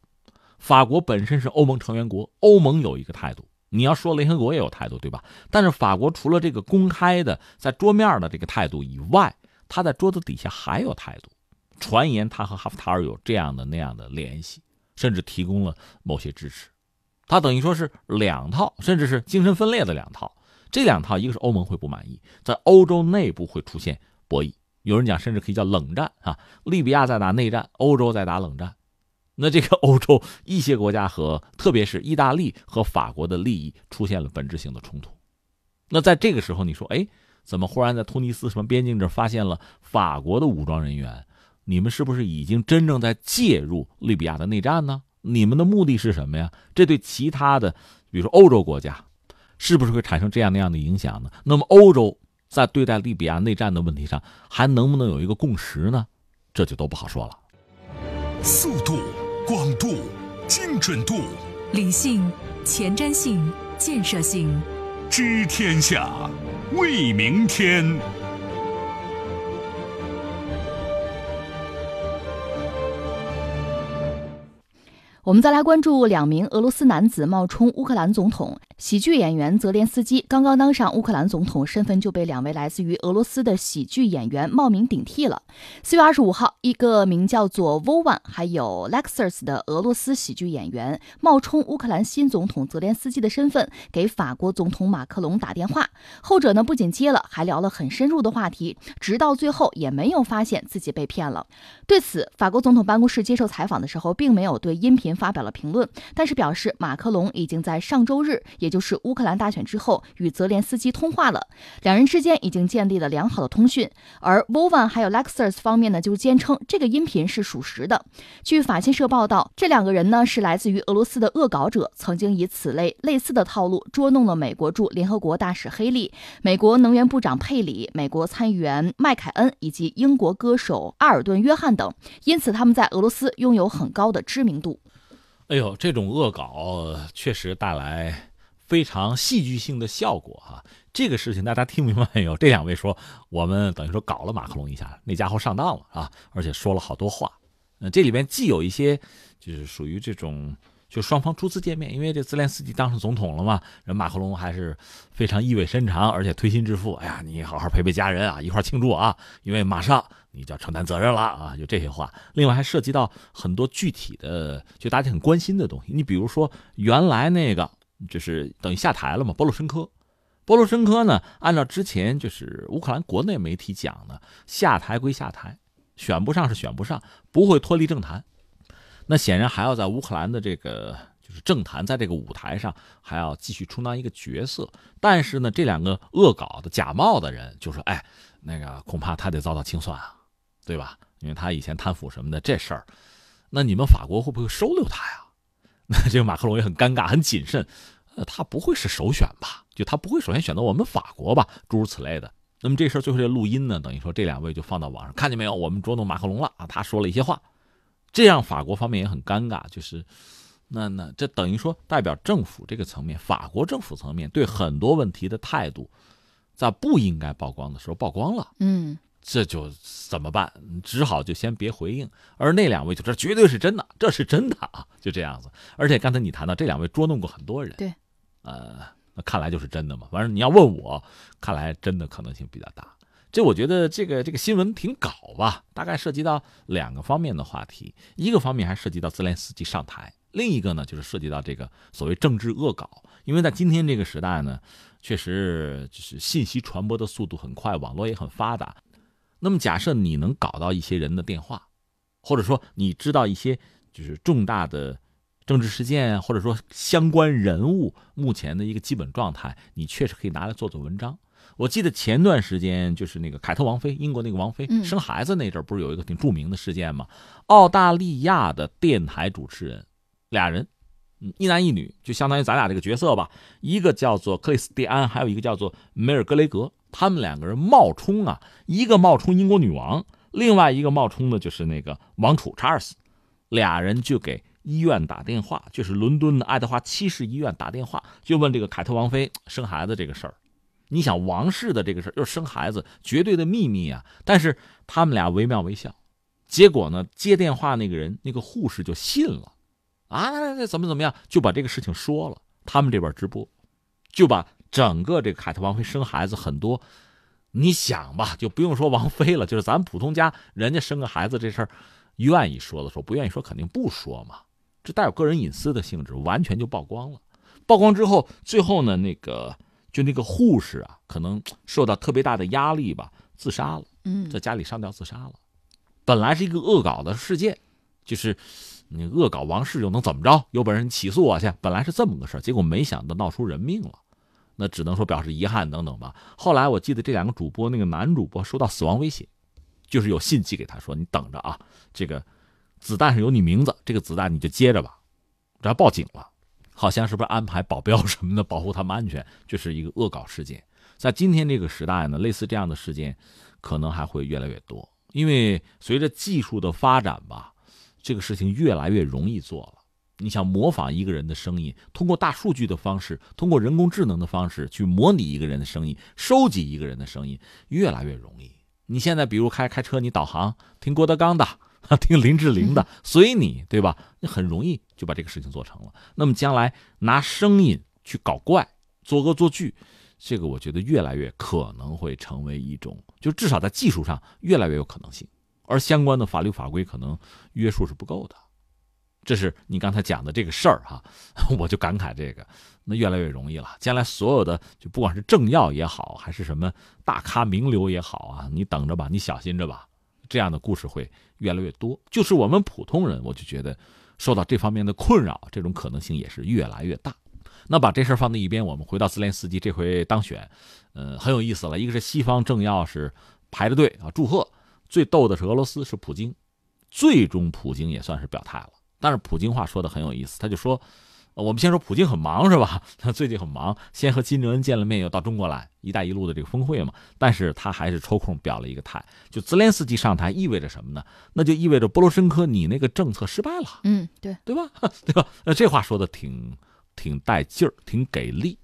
法国本身是欧盟成员国，欧盟有一个态度，你要说联合国也有态度，对吧？但是法国除了这个公开的在桌面的这个态度以外，他在桌子底下还有态度，传言他和哈夫塔尔有这样的那样的联系，甚至提供了某些支持。他等于说是两套，甚至是精神分裂的两套。这两套，一个是欧盟会不满意，在欧洲内部会出现博弈。有人讲，甚至可以叫冷战啊！利比亚在打内战，欧洲在打冷战。那这个欧洲 一些国家和特别是意大利和法国的利益出现了本质性的冲突。那在这个时候，你说，哎，怎么忽然在突尼斯什么边境这发现了法国的武装人员？你们是不是已经真正在介入利比亚的内战呢？你们的目的是什么呀？这对其他的，比如说欧洲国家，是不是会产生这样那样的影响呢？那么欧洲在对待利比亚内战的问题上，还能不能有一个共识呢？这就都不好说了。速度、广度、精准度、理性、前瞻性、建设性，知天下，为明天。我们再来关注两名俄罗斯男子冒充乌克兰总统。喜剧演员泽连斯基刚刚当上乌克兰总统，身份就被两位来自于俄罗斯的喜剧演员冒名顶替了。四月二十五号，一个名叫做 Vovan 还有 Lexus 的俄罗斯喜剧演员冒充乌克兰新总统泽连斯基的身份，给法国总统马克龙打电话。后者呢不仅接了，还聊了很深入的话题，直到最后也没有发现自己被骗了。对此，法国总统办公室接受采访的时候，并没有对音频发表了评论，但是表示马克龙已经在上周日。也就是乌克兰大选之后，与泽连斯基通话了，两人之间已经建立了良好的通讯。而 Vovan 还有 Lexus 方面呢，就坚称这个音频是属实的。据法新社报道，这两个人呢是来自于俄罗斯的恶搞者，曾经以此类类似的套路捉弄了美国驻联合国大使黑利、美国能源部长佩里、美国参议员麦凯恩以及英国歌手阿尔顿·约翰等，因此他们在俄罗斯拥有很高的知名度。哎呦，这种恶搞确实带来。非常戏剧性的效果啊，这个事情大家听明白没有？这两位说我们等于说搞了马克龙一下，那家伙上当了啊，而且说了好多话。嗯，这里边既有一些就是属于这种，就双方初次见面，因为这泽连斯基当上总统了嘛，人马克龙还是非常意味深长，而且推心置腹。哎呀，你好好陪陪家人啊，一块庆祝啊，因为马上你就要承担责任了啊，就这些话。另外还涉及到很多具体的，就大家很关心的东西。你比如说原来那个。就是等于下台了嘛，波罗申科，波罗申科呢，按照之前就是乌克兰国内媒体讲的，下台归下台，选不上是选不上，不会脱离政坛。那显然还要在乌克兰的这个就是政坛，在这个舞台上还要继续充当一个角色。但是呢，这两个恶搞的假冒的人就说：“哎，那个恐怕他得遭到清算啊，对吧？因为他以前贪腐什么的这事儿，那你们法国会不会收留他呀？” 那这个马克龙也很尴尬，很谨慎，呃，他不会是首选吧？就他不会首先选择我们法国吧？诸如此类的。那么这事儿最后这录音呢，等于说这两位就放到网上，看见没有？我们捉弄马克龙了啊！他说了一些话，这样法国方面也很尴尬，就是那那这等于说代表政府这个层面，法国政府层面对很多问题的态度，在不应该曝光的时候曝光了。嗯。这就怎么办？只好就先别回应。而那两位就这绝对是真的，这是真的啊，就这样子。而且刚才你谈到这两位捉弄过很多人，对，呃，那看来就是真的嘛。反正你要问我，看来真的可能性比较大。这我觉得这个这个新闻挺搞吧，大概涉及到两个方面的话题，一个方面还涉及到泽连斯基上台，另一个呢，就是涉及到这个所谓政治恶搞，因为在今天这个时代呢，确实就是信息传播的速度很快，网络也很发达。那么假设你能搞到一些人的电话，或者说你知道一些就是重大的政治事件，或者说相关人物目前的一个基本状态，你确实可以拿来做做文章。我记得前段时间就是那个凯特王妃，英国那个王妃生孩子那阵儿，不是有一个挺著名的事件吗？澳大利亚的电台主持人。俩人，一男一女，就相当于咱俩这个角色吧。一个叫做克里斯蒂安，还有一个叫做梅尔格雷格。他们两个人冒充啊，一个冒充英国女王，另外一个冒充的就是那个王储查尔斯。俩人就给医院打电话，就是伦敦的爱德华七世医院打电话，就问这个凯特王妃 生孩子这个事儿。你想，王室的这个事儿又生孩子，绝对的秘密啊。但是他们俩惟妙惟肖，结果呢，接电话那个人那个护士就信了。啊，那怎么怎么样，就把这个事情说了。他们这边直播，就把整个这个凯特王妃生孩子很多，你想吧，就不用说王妃了，就是咱普通家人家生个孩子这事儿，愿意说的说，不愿意说肯定不说嘛。这带有个人隐私的性质，完全就曝光了。曝光之后，最后呢，那个就那个护士啊，可能受到特别大的压力吧，自杀了。嗯，在家里上吊自杀了。本来是一个恶搞的事件，就是。你恶搞王室又能怎么着？有本事你起诉我去！本来是这么个事儿，结果没想到闹出人命了，那只能说表示遗憾等等吧。后来我记得这两个主播，那个男主播收到死亡威胁，就是有信寄给他说：“你等着啊，这个子弹上有你名字，这个子弹你就接着吧。”这要报警了，好像是不是安排保镖什么的保护他们安全？就是一个恶搞事件。在今天这个时代呢，类似这样的事件可能还会越来越多，因为随着技术的发展吧。这个事情越来越容易做了。你想模仿一个人的声音，通过大数据的方式，通过人工智能的方式去模拟一个人的声音，收集一个人的声音，越来越容易。你现在比如开开车，你导航听郭德纲的，听林志玲的，随你，对吧？你很容易就把这个事情做成了。那么将来拿声音去搞怪、做恶作剧，这个我觉得越来越可能会成为一种，就至少在技术上越来越有可能性。而相关的法律法规可能约束是不够的，这是你刚才讲的这个事儿哈，我就感慨这个，那越来越容易了。将来所有的就不管是政要也好，还是什么大咖名流也好啊，你等着吧，你小心着吧，这样的故事会越来越多。就是我们普通人，我就觉得受到这方面的困扰，这种可能性也是越来越大。那把这事儿放在一边，我们回到泽连斯基这回当选，呃，很有意思了。一个是西方政要是排着队啊祝贺。最逗的是俄罗斯是普京，最终普京也算是表态了。但是普京话说的很有意思，他就说：“我们先说普京很忙是吧？他最近很忙，先和金正恩见了面，又到中国来‘一带一路’的这个峰会嘛。但是他还是抽空表了一个态，就泽连斯基上台意味着什么呢？那就意味着波罗申科你那个政策失败了。嗯，对，对吧？对吧？那这话说的挺挺带劲儿，挺给力。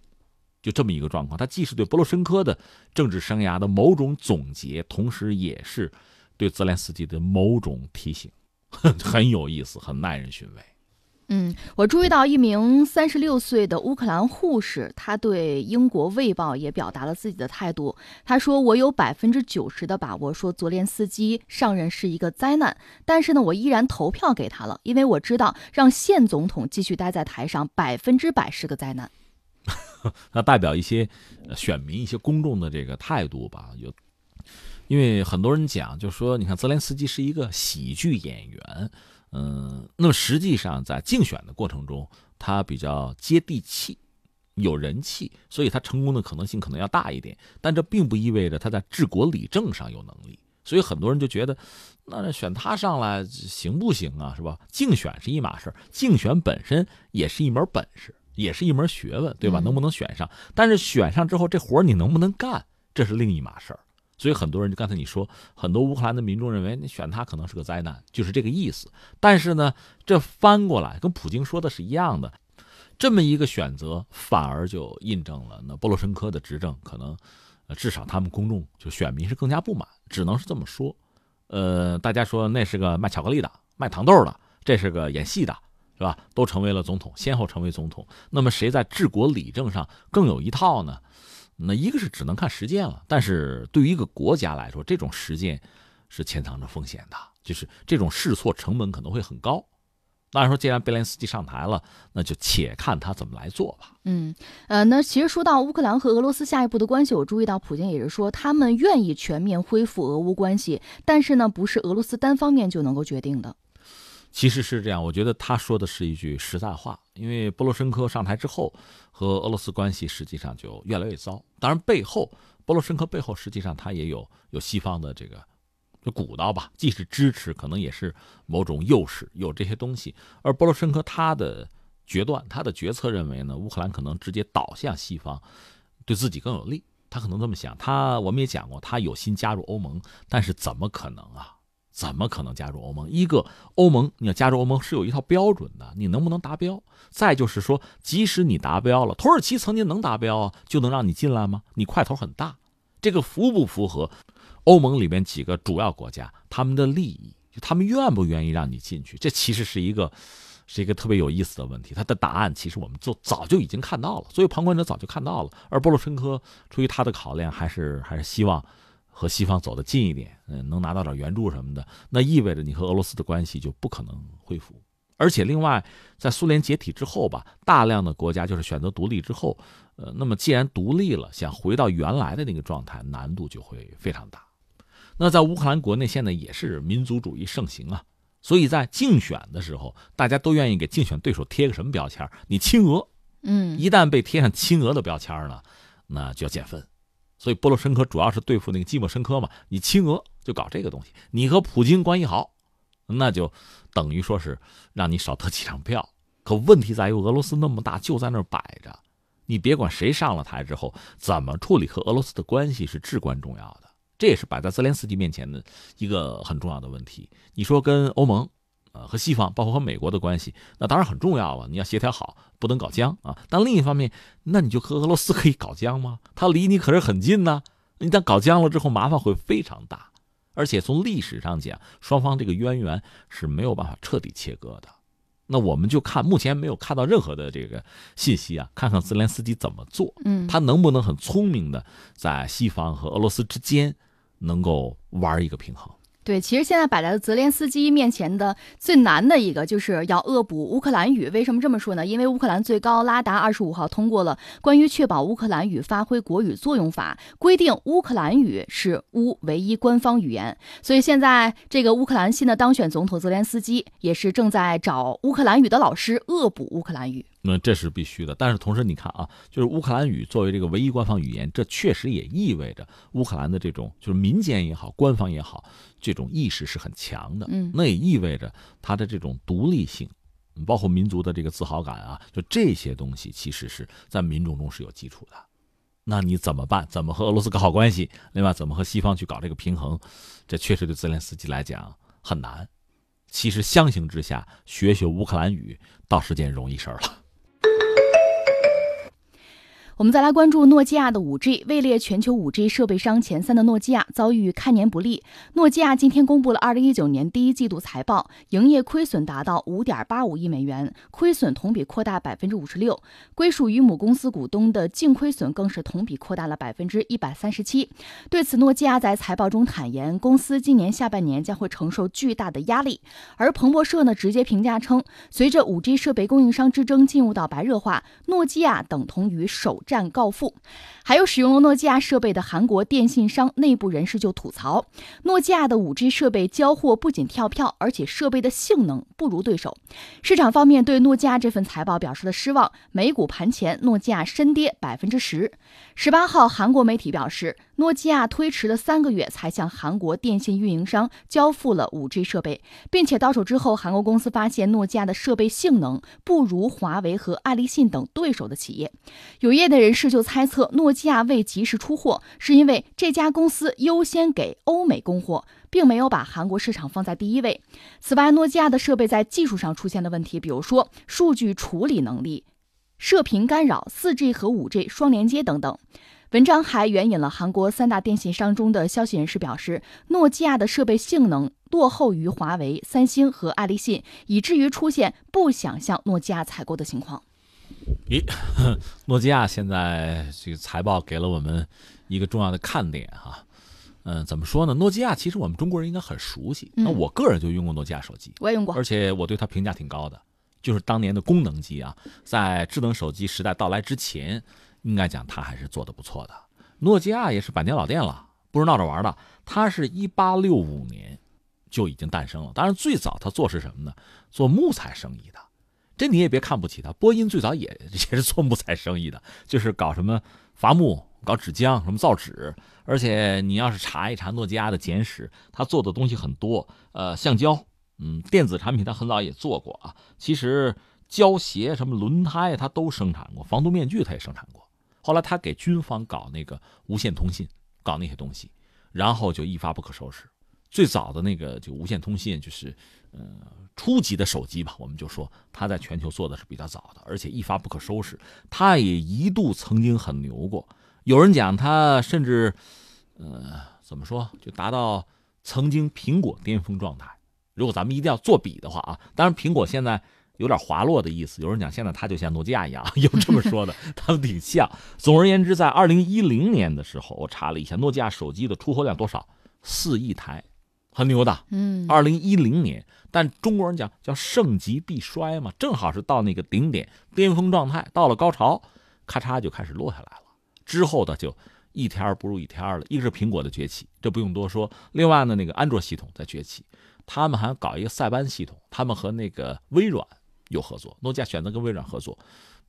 就这么一个状况，他既是对波罗申科的政治生涯的某种总结，同时也是。”对泽连斯基的某种提醒，很有意思，很耐人寻味。嗯，我注意到一名三十六岁的乌克兰护士，他对英国《卫报》也表达了自己的态度。他说：“我有百分之九十的把握，说泽连斯基上任是一个灾难，但是呢，我依然投票给他了，因为我知道让现总统继续待在台上，百分之百是个灾难。”那代表一些选民、一些公众的这个态度吧，有。因为很多人讲，就说你看泽连斯基是一个喜剧演员，嗯，那么实际上在竞选的过程中，他比较接地气，有人气，所以他成功的可能性可能要大一点。但这并不意味着他在治国理政上有能力，所以很多人就觉得，那选他上来行不行啊？是吧？竞选是一码事竞选本身也是一门本事，也是一门学问，对吧？能不能选上？但是选上之后，这活你能不能干，这是另一码事儿。所以很多人就刚才你说，很多乌克兰的民众认为你选他可能是个灾难，就是这个意思。但是呢，这翻过来跟普京说的是一样的，这么一个选择反而就印证了那波罗申科的执政可能，呃，至少他们公众就选民是更加不满，只能是这么说。呃，大家说那是个卖巧克力的、卖糖豆的，这是个演戏的，是吧？都成为了总统，先后成为总统。那么谁在治国理政上更有一套呢？那一个是只能看实践了，但是对于一个国家来说，这种实践是潜藏着风险的，就是这种试错成本可能会很高。当然说，既然贝连斯基上台了，那就且看他怎么来做吧。嗯，呃，那其实说到乌克兰和俄罗斯下一步的关系，我注意到普京也是说他们愿意全面恢复俄乌关系，但是呢，不是俄罗斯单方面就能够决定的。其实是这样，我觉得他说的是一句实在话，因为波罗申科上台之后，和俄罗斯关系实际上就越来越糟。当然，背后波罗申科背后实际上他也有有西方的这个。就鼓捣吧，既是支持，可能也是某种诱使，有这些东西。而波罗申科他的决断，他的决策认为呢，乌克兰可能直接倒向西方，对自己更有利。他可能这么想。他我们也讲过，他有心加入欧盟，但是怎么可能啊？怎么可能加入欧盟？一个欧盟，你要加入欧盟是有一套标准的，你能不能达标？再就是说，即使你达标了，土耳其曾经能达标啊，就能让你进来吗？你块头很大，这个符不符合？欧盟里面几个主要国家，他们的利益，就他们愿不愿意让你进去？这其实是一个，是一个特别有意思的问题。他的答案其实我们就早就已经看到了，所以旁观者早就看到了。而波罗申科出于他的考量，还是还是希望和西方走得近一点，嗯，能拿到点援助什么的。那意味着你和俄罗斯的关系就不可能恢复。而且另外，在苏联解体之后吧，大量的国家就是选择独立之后，呃，那么既然独立了，想回到原来的那个状态，难度就会非常大。那在乌克兰国内现在也是民族主义盛行啊，所以在竞选的时候，大家都愿意给竞选对手贴个什么标签？你亲俄，嗯，一旦被贴上亲俄的标签了，那就要减分。所以波罗申科主要是对付那个季莫申科嘛，你亲俄就搞这个东西，你和普京关系好，那就等于说是让你少得几张票。可问题在于俄罗斯那么大，就在那儿摆着，你别管谁上了台之后怎么处理和俄罗斯的关系是至关重要的。这也是摆在泽连斯基面前的一个很重要的问题。你说跟欧盟，呃，和西方，包括和美国的关系，那当然很重要了。你要协调好，不能搞僵啊。但另一方面，那你就和俄罗斯可以搞僵吗？他离你可是很近呢。一旦搞僵了之后，麻烦会非常大。而且从历史上讲，双方这个渊源是没有办法彻底切割的。那我们就看，目前没有看到任何的这个信息啊，看看泽连斯基怎么做，嗯，他能不能很聪明的在西方和俄罗斯之间。能够玩一个平衡。对，其实现在摆在泽连斯基面前的最难的一个，就是要恶补乌克兰语。为什么这么说呢？因为乌克兰最高拉达二十五号通过了关于确保乌克兰语发挥国语作用法，规定乌克兰语是乌唯一官方语言。所以现在这个乌克兰新的当选总统泽连斯基也是正在找乌克兰语的老师恶补乌克兰语。那这是必须的，但是同时你看啊，就是乌克兰语作为这个唯一官方语言，这确实也意味着乌克兰的这种就是民间也好，官方也好，这种意识是很强的。嗯，那也意味着他的这种独立性，包括民族的这个自豪感啊，就这些东西其实是在民众中是有基础的。那你怎么办？怎么和俄罗斯搞好关系？另外，怎么和西方去搞这个平衡？这确实对泽连斯基来讲很难。其实相形之下，学学乌克兰语倒是件容易事儿了。我们再来关注诺基亚的 5G，位列全球 5G 设备商前三的诺基亚遭遇开年不利。诺基亚今天公布了2019年第一季度财报，营业亏损达到5.85亿美元，亏损同比扩大56%，归属于母公司股东的净亏损更是同比扩大了137%。对此，诺基亚在财报中坦言，公司今年下半年将会承受巨大的压力。而彭博社呢，直接评价称，随着 5G 设备供应商之争进入到白热化，诺基亚等同于首。战告负，还有使用了诺基亚设备的韩国电信商内部人士就吐槽，诺基亚的 5G 设备交货不仅跳票，而且设备的性能不如对手。市场方面对诺基亚这份财报表示了失望，美股盘前诺基亚深跌百分之十。十八号，韩国媒体表示。诺基亚推迟了三个月才向韩国电信运营商交付了 5G 设备，并且到手之后，韩国公司发现诺基亚的设备性能不如华为和爱立信等对手的企业。有业内人士就猜测，诺基亚未及时出货，是因为这家公司优先给欧美供货，并没有把韩国市场放在第一位。此外，诺基亚的设备在技术上出现的问题，比如说数据处理能力、射频干扰、4G 和 5G 双连接等等。文章还援引了韩国三大电信商中的消息人士表示，诺基亚的设备性能落后于华为、三星和爱立信，以至于出现不想向诺基亚采购的情况。咦，诺基亚现在这个财报给了我们一个重要的看点哈，嗯，怎么说呢？诺基亚其实我们中国人应该很熟悉。那我个人就用过诺基亚手机，我也用过，而且我对它评价挺高的。就是当年的功能机啊，在智能手机时代到来之前，应该讲它还是做的不错的。诺基亚也是百年老店了，不是闹着玩的。它是一八六五年就已经诞生了。当然，最早它做是什么呢？做木材生意的。这你也别看不起它，波音最早也 也是做木材生意的，就是搞什么伐木、搞纸浆、什么造纸。而且你要是查一查诺基亚的简史，它做的东西很多，呃，橡胶。嗯，电子产品它很早也做过啊。其实胶鞋、什么轮胎，它都生产过；防毒面具它也生产过。后来他给军方搞那个无线通信，搞那些东西，然后就一发不可收拾。最早的那个就无线通信，就是呃初级的手机吧，我们就说他在全球做的是比较早的，而且一发不可收拾。他也一度曾经很牛过，有人讲他甚至呃怎么说，就达到曾经苹果巅峰状态。如果咱们一定要做比的话啊，当然苹果现在有点滑落的意思。有人讲现在它就像诺基亚一样，有这么说的，他们挺像。总而言之，在二零一零年的时候，我查了一下，诺基亚手机的出货量多少？四亿台，很牛的。嗯，二零一零年，但中国人讲叫盛极必衰嘛，正好是到那个顶点、巅峰状态，到了高潮，咔嚓就开始落下来了。之后的就一天不如一天了。一个是苹果的崛起，这不用多说。另外呢，那个安卓系统在崛起。他们还搞一个塞班系统，他们和那个微软有合作，诺基亚选择跟微软合作。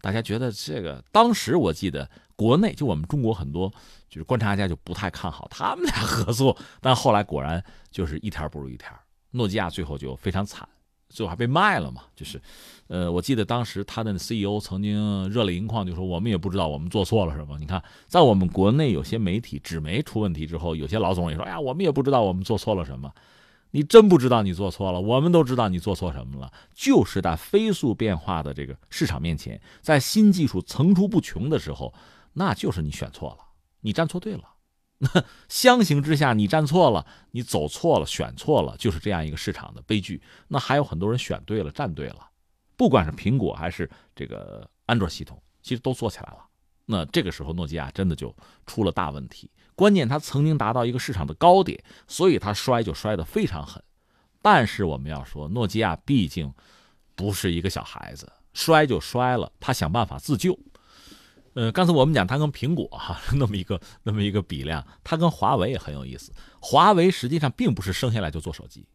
大家觉得这个当时我记得国内就我们中国很多就是观察家就不太看好他们俩合作，但后来果然就是一天不如一天，诺基亚最后就非常惨，最后还被卖了嘛。就是，呃，我记得当时他的 CEO 曾经热泪盈眶，就说我们也不知道我们做错了什么。你看，在我们国内有些媒体纸媒出问题之后，有些老总也说，哎呀，我们也不知道我们做错了什么。你真不知道你做错了，我们都知道你做错什么了。就是在飞速变化的这个市场面前，在新技术层出不穷的时候，那就是你选错了，你站错队了。那 相形之下，你站错了，你走错了，选错了，就是这样一个市场的悲剧。那还有很多人选对了，站对了，不管是苹果还是这个安卓系统，其实都做起来了。那这个时候，诺基亚真的就出了大问题。关键它曾经达到一个市场的高点，所以它摔就摔得非常狠。但是我们要说，诺基亚毕竟不是一个小孩子，摔就摔了，他想办法自救。呃，刚才我们讲它跟苹果哈 那么一个那么一个比量，它跟华为也很有意思。华为实际上并不是生下来就做手机，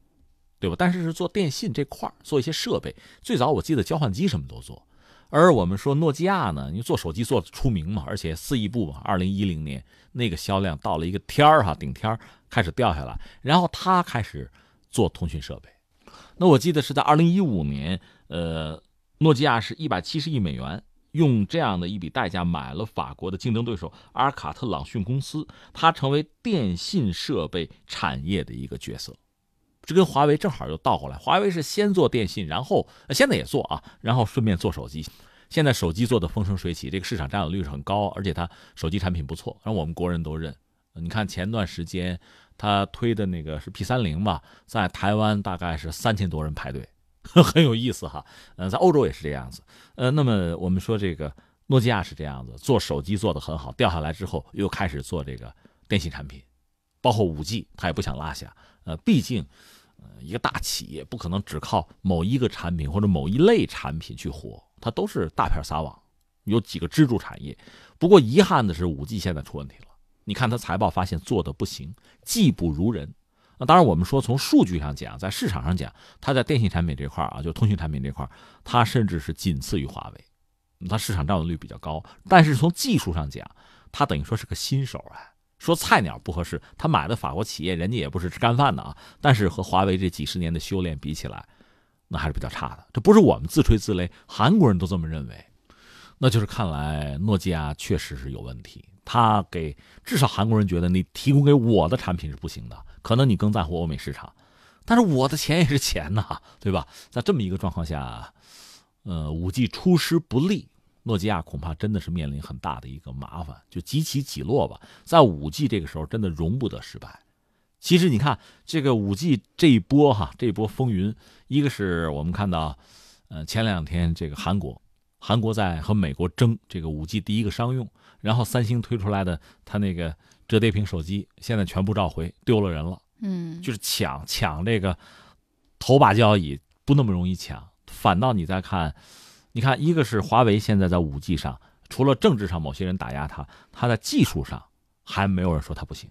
对吧？但是是做电信这块做一些设备。最早我记得交换机什么都做。而我们说诺基亚呢，你做手机做出名嘛，而且四亿部嘛，二零一零年那个销量到了一个天儿哈，顶天儿开始掉下来，然后他开始做通讯设备。那我记得是在二零一五年，呃，诺基亚是一百七十亿美元，用这样的一笔代价买了法国的竞争对手阿尔卡特朗讯公司，它成为电信设备产业的一个角色。这跟华为正好又倒过来，华为是先做电信，然后现在也做啊，然后顺便做手机。现在手机做的风生水起，这个市场占有率是很高，而且它手机产品不错，让我们国人都认。你看前段时间他推的那个是 P 三零吧，在台湾大概是三千多人排队，很有意思哈。呃，在欧洲也是这样子。呃，那么我们说这个诺基亚是这样子，做手机做的很好，掉下来之后又开始做这个电信产品，包括五 G，他也不想落下。呃，毕竟。一个大企业不可能只靠某一个产品或者某一类产品去活，它都是大片撒网，有几个支柱产业。不过遗憾的是，五 G 现在出问题了。你看它财报发现做的不行，技不如人。那当然，我们说从数据上讲，在市场上讲，它在电信产品这块啊，就通讯产品这块，它甚至是仅次于华为，它市场占有率比较高。但是从技术上讲，它等于说是个新手啊。说菜鸟不合适，他买的法国企业，人家也不是吃干饭的啊。但是和华为这几十年的修炼比起来，那还是比较差的。这不是我们自吹自擂，韩国人都这么认为。那就是看来诺基亚确实是有问题。他给至少韩国人觉得你提供给我的产品是不行的，可能你更在乎欧美市场，但是我的钱也是钱呐，对吧？在这么一个状况下，呃，五 G 出师不利。诺基亚恐怕真的是面临很大的一个麻烦，就几起几落吧。在五 G 这个时候，真的容不得失败。其实你看这个五 G 这一波哈，这一波风云，一个是我们看到，呃，前两天这个韩国，韩国在和美国争这个五 G 第一个商用，然后三星推出来的它那个折叠屏手机现在全部召回，丢了人了。嗯，就是抢抢这个头把交椅不那么容易抢，反倒你再看，你看一个是华为现在在五 G 上，除了政治上某些人打压它，它在技术上还没有人说它不行。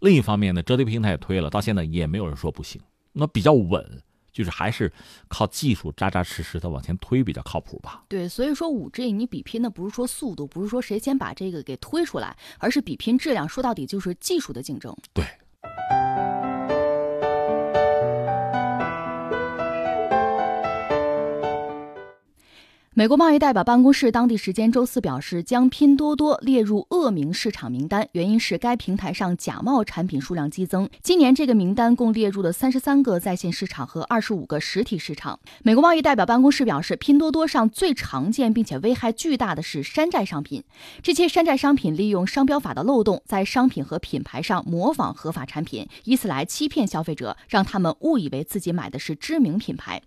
另一方面呢，折叠屏它也推了，到现在也没有人说不行，那比较稳。就是还是靠技术扎扎实实的往前推比较靠谱吧。对，所以说五 G 你比拼的不是说速度，不是说谁先把这个给推出来，而是比拼质量。说到底就是技术的竞争。对。美国贸易代表办公室当地时间周四表示，将拼多多列入恶名市场名单，原因是该平台上假冒产品数量激增。今年这个名单共列入了三十三个在线市场和二十五个实体市场。美国贸易代表办公室表示，拼多多上最常见并且危害巨大的是山寨商品，这些山寨商品利用商标法的漏洞，在商品和品牌上模仿合法产品，以此来欺骗消费者，让他们误以为自己买的是知名品牌。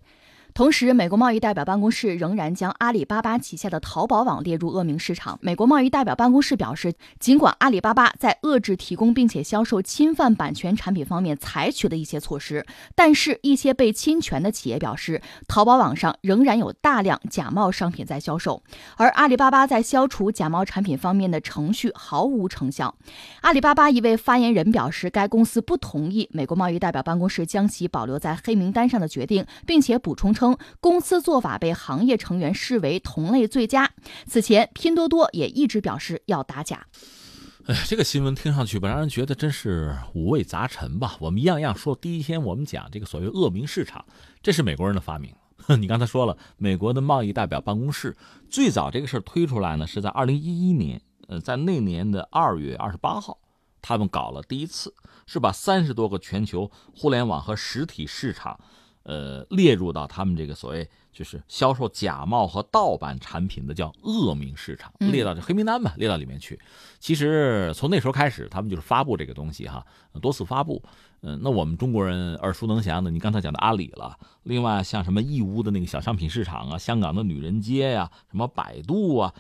同时，美国贸易代表办公室仍然将阿里巴巴旗下的淘宝网列入恶名市场。美国贸易代表办公室表示，尽管阿里巴巴在遏制提供并且销售侵犯版权产品方面采取了一些措施，但是，一些被侵权的企业表示，淘宝网上仍然有大量假冒商品在销售，而阿里巴巴在消除假冒产品方面的程序毫无成效。阿里巴巴一位发言人表示，该公司不同意美国贸易代表办公室将其保留在黑名单上的决定，并且补充称。称公司做法被行业成员视为同类最佳。此前，拼多多也一直表示要打假。哎，这个新闻听上去吧，让人觉得真是五味杂陈吧。我们一样样说，第一天我们讲这个所谓恶名市场，这是美国人的发明。你刚才说了，美国的贸易代表办公室最早这个事儿推出来呢，是在二零一一年，呃，在那年的二月二十八号，他们搞了第一次，是把三十多个全球互联网和实体市场。呃，列入到他们这个所谓就是销售假冒和盗版产品的叫恶名市场，列到这黑名单吧，列到里面去。其实从那时候开始，他们就是发布这个东西哈，多次发布。嗯，那我们中国人耳熟能详的，你刚才讲的阿里了，另外像什么义乌的那个小商品市场啊，香港的女人街呀，什么百度啊，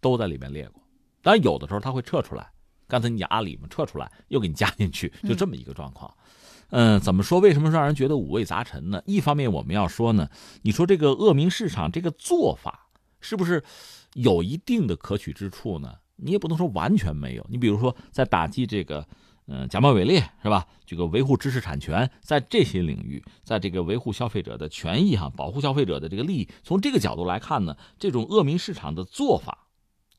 都在里面列过。当然有的时候他会撤出来，刚才你讲阿里嘛，撤出来又给你加进去，就这么一个状况。嗯，嗯怎么说？为什么让人觉得五味杂陈呢？一方面我们要说呢，你说这个恶名市场这个做法是不是有一定的可取之处呢？你也不能说完全没有。你比如说，在打击这个嗯假冒伪劣是吧？这个维护知识产权，在这些领域，在这个维护消费者的权益哈，保护消费者的这个利益，从这个角度来看呢，这种恶名市场的做法，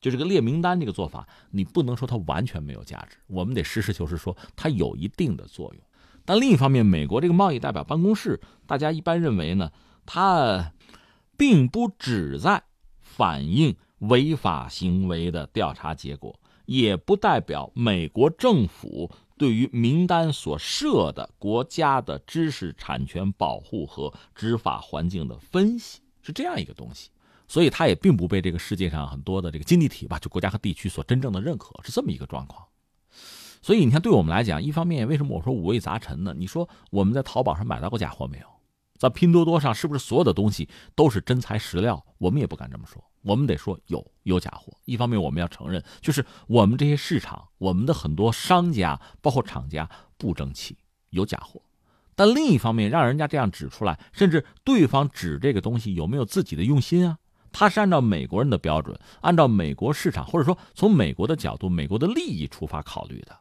就这个列名单这个做法，你不能说它完全没有价值。我们得实事求是说，它有一定的作用。但另一方面，美国这个贸易代表办公室，大家一般认为呢，它并不只在反映违法行为的调查结果，也不代表美国政府对于名单所设的国家的知识产权保护和执法环境的分析，是这样一个东西。所以，它也并不被这个世界上很多的这个经济体吧，就国家和地区所真正的认可，是这么一个状况。所以你看，对我们来讲，一方面为什么我说五味杂陈呢？你说我们在淘宝上买到过假货没有？在拼多多上是不是所有的东西都是真材实料？我们也不敢这么说，我们得说有有假货。一方面我们要承认，就是我们这些市场，我们的很多商家包括厂家不争气，有假货。但另一方面，让人家这样指出来，甚至对方指这个东西有没有自己的用心啊？他是按照美国人的标准，按照美国市场，或者说从美国的角度、美国的利益出发考虑的。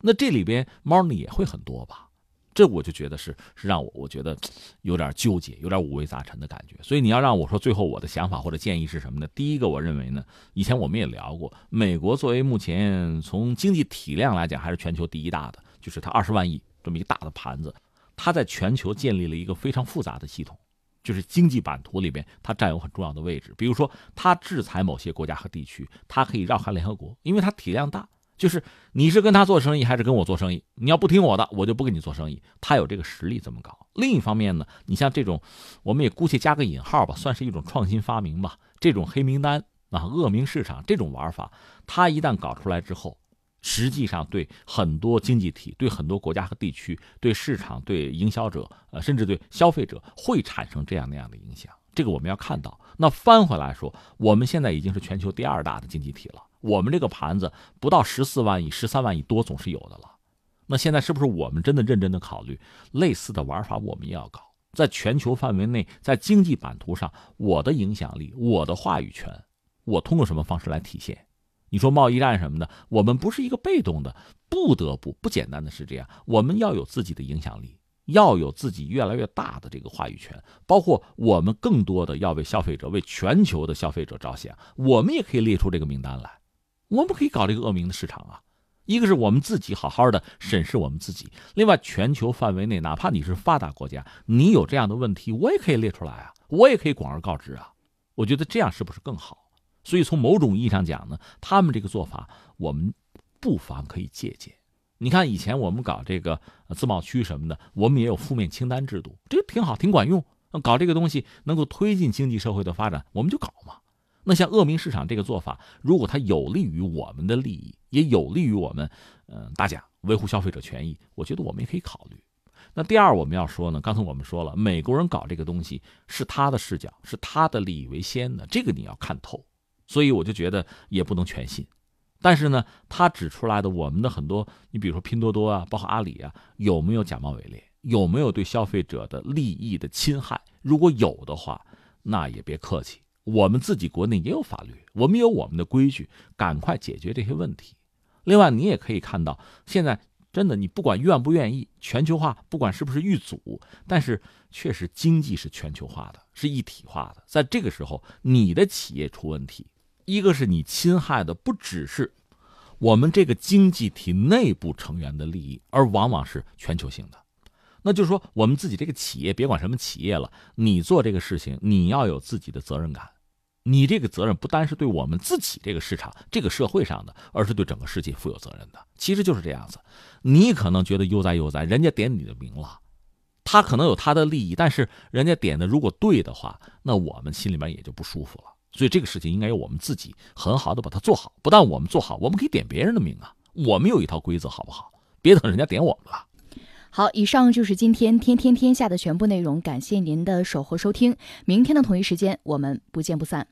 那这里边猫腻也会很多吧？这我就觉得是是让我我觉得有点纠结，有点五味杂陈的感觉。所以你要让我说最后我的想法或者建议是什么呢？第一个，我认为呢，以前我们也聊过，美国作为目前从经济体量来讲还是全球第一大的，就是它二十万亿这么一个大的盘子，它在全球建立了一个非常复杂的系统，就是经济版图里边它占有很重要的位置。比如说，它制裁某些国家和地区，它可以绕开联合国，因为它体量大。就是你是跟他做生意还是跟我做生意？你要不听我的，我就不跟你做生意。他有这个实力这么搞。另一方面呢，你像这种，我们也姑且加个引号吧，算是一种创新发明吧。这种黑名单啊，恶名市场这种玩法，它一旦搞出来之后，实际上对很多经济体、对很多国家和地区、对市场、对营销者，呃，甚至对消费者会产生这样那样的影响。这个我们要看到。那翻回来说，我们现在已经是全球第二大的经济体了。我们这个盘子不到十四万亿、十三万亿多，总是有的了。那现在是不是我们真的认真的考虑类似的玩法？我们也要搞，在全球范围内，在经济版图上，我的影响力、我的话语权，我通过什么方式来体现？你说贸易战什么的，我们不是一个被动的，不得不不简单的是这样，我们要有自己的影响力，要有自己越来越大的这个话语权，包括我们更多的要为消费者、为全球的消费者着想，我们也可以列出这个名单来，我们可以搞这个恶名的市场啊。一个是我们自己好好的审视我们自己，另外全球范围内，哪怕你是发达国家，你有这样的问题，我也可以列出来啊，我也可以广而告之啊。我觉得这样是不是更好？所以从某种意义上讲呢，他们这个做法我们不妨可以借鉴。你看以前我们搞这个自贸区什么的，我们也有负面清单制度，这个挺好，挺管用。搞这个东西能够推进经济社会的发展，我们就搞嘛。那像恶名市场这个做法，如果它有利于我们的利益，也有利于我们，嗯，大家维护消费者权益，我觉得我们也可以考虑。那第二，我们要说呢，刚才我们说了，美国人搞这个东西是他的视角，是他的利益为先的，这个你要看透。所以我就觉得也不能全信，但是呢，他指出来的我们的很多，你比如说拼多多啊，包括阿里啊，有没有假冒伪劣，有没有对消费者的利益的侵害？如果有的话，那也别客气，我们自己国内也有法律，我们有我们的规矩，赶快解决这些问题。另外，你也可以看到，现在真的，你不管愿不愿意，全球化不管是不是遇阻，但是确实经济是全球化的，是一体化的，在这个时候，你的企业出问题。一个是你侵害的不只是我们这个经济体内部成员的利益，而往往是全球性的。那就是说，我们自己这个企业，别管什么企业了，你做这个事情，你要有自己的责任感。你这个责任不单是对我们自己这个市场、这个社会上的，而是对整个世界负有责任的。其实就是这样子。你可能觉得悠哉悠哉，人家点你的名了，他可能有他的利益，但是人家点的如果对的话，那我们心里面也就不舒服了。所以这个事情应该由我们自己很好的把它做好。不但我们做好，我们可以点别人的名啊。我们有一套规则，好不好？别等人家点我们了。好，以上就是今天天天天下的全部内容。感谢您的守候收听，明天的同一时间我们不见不散。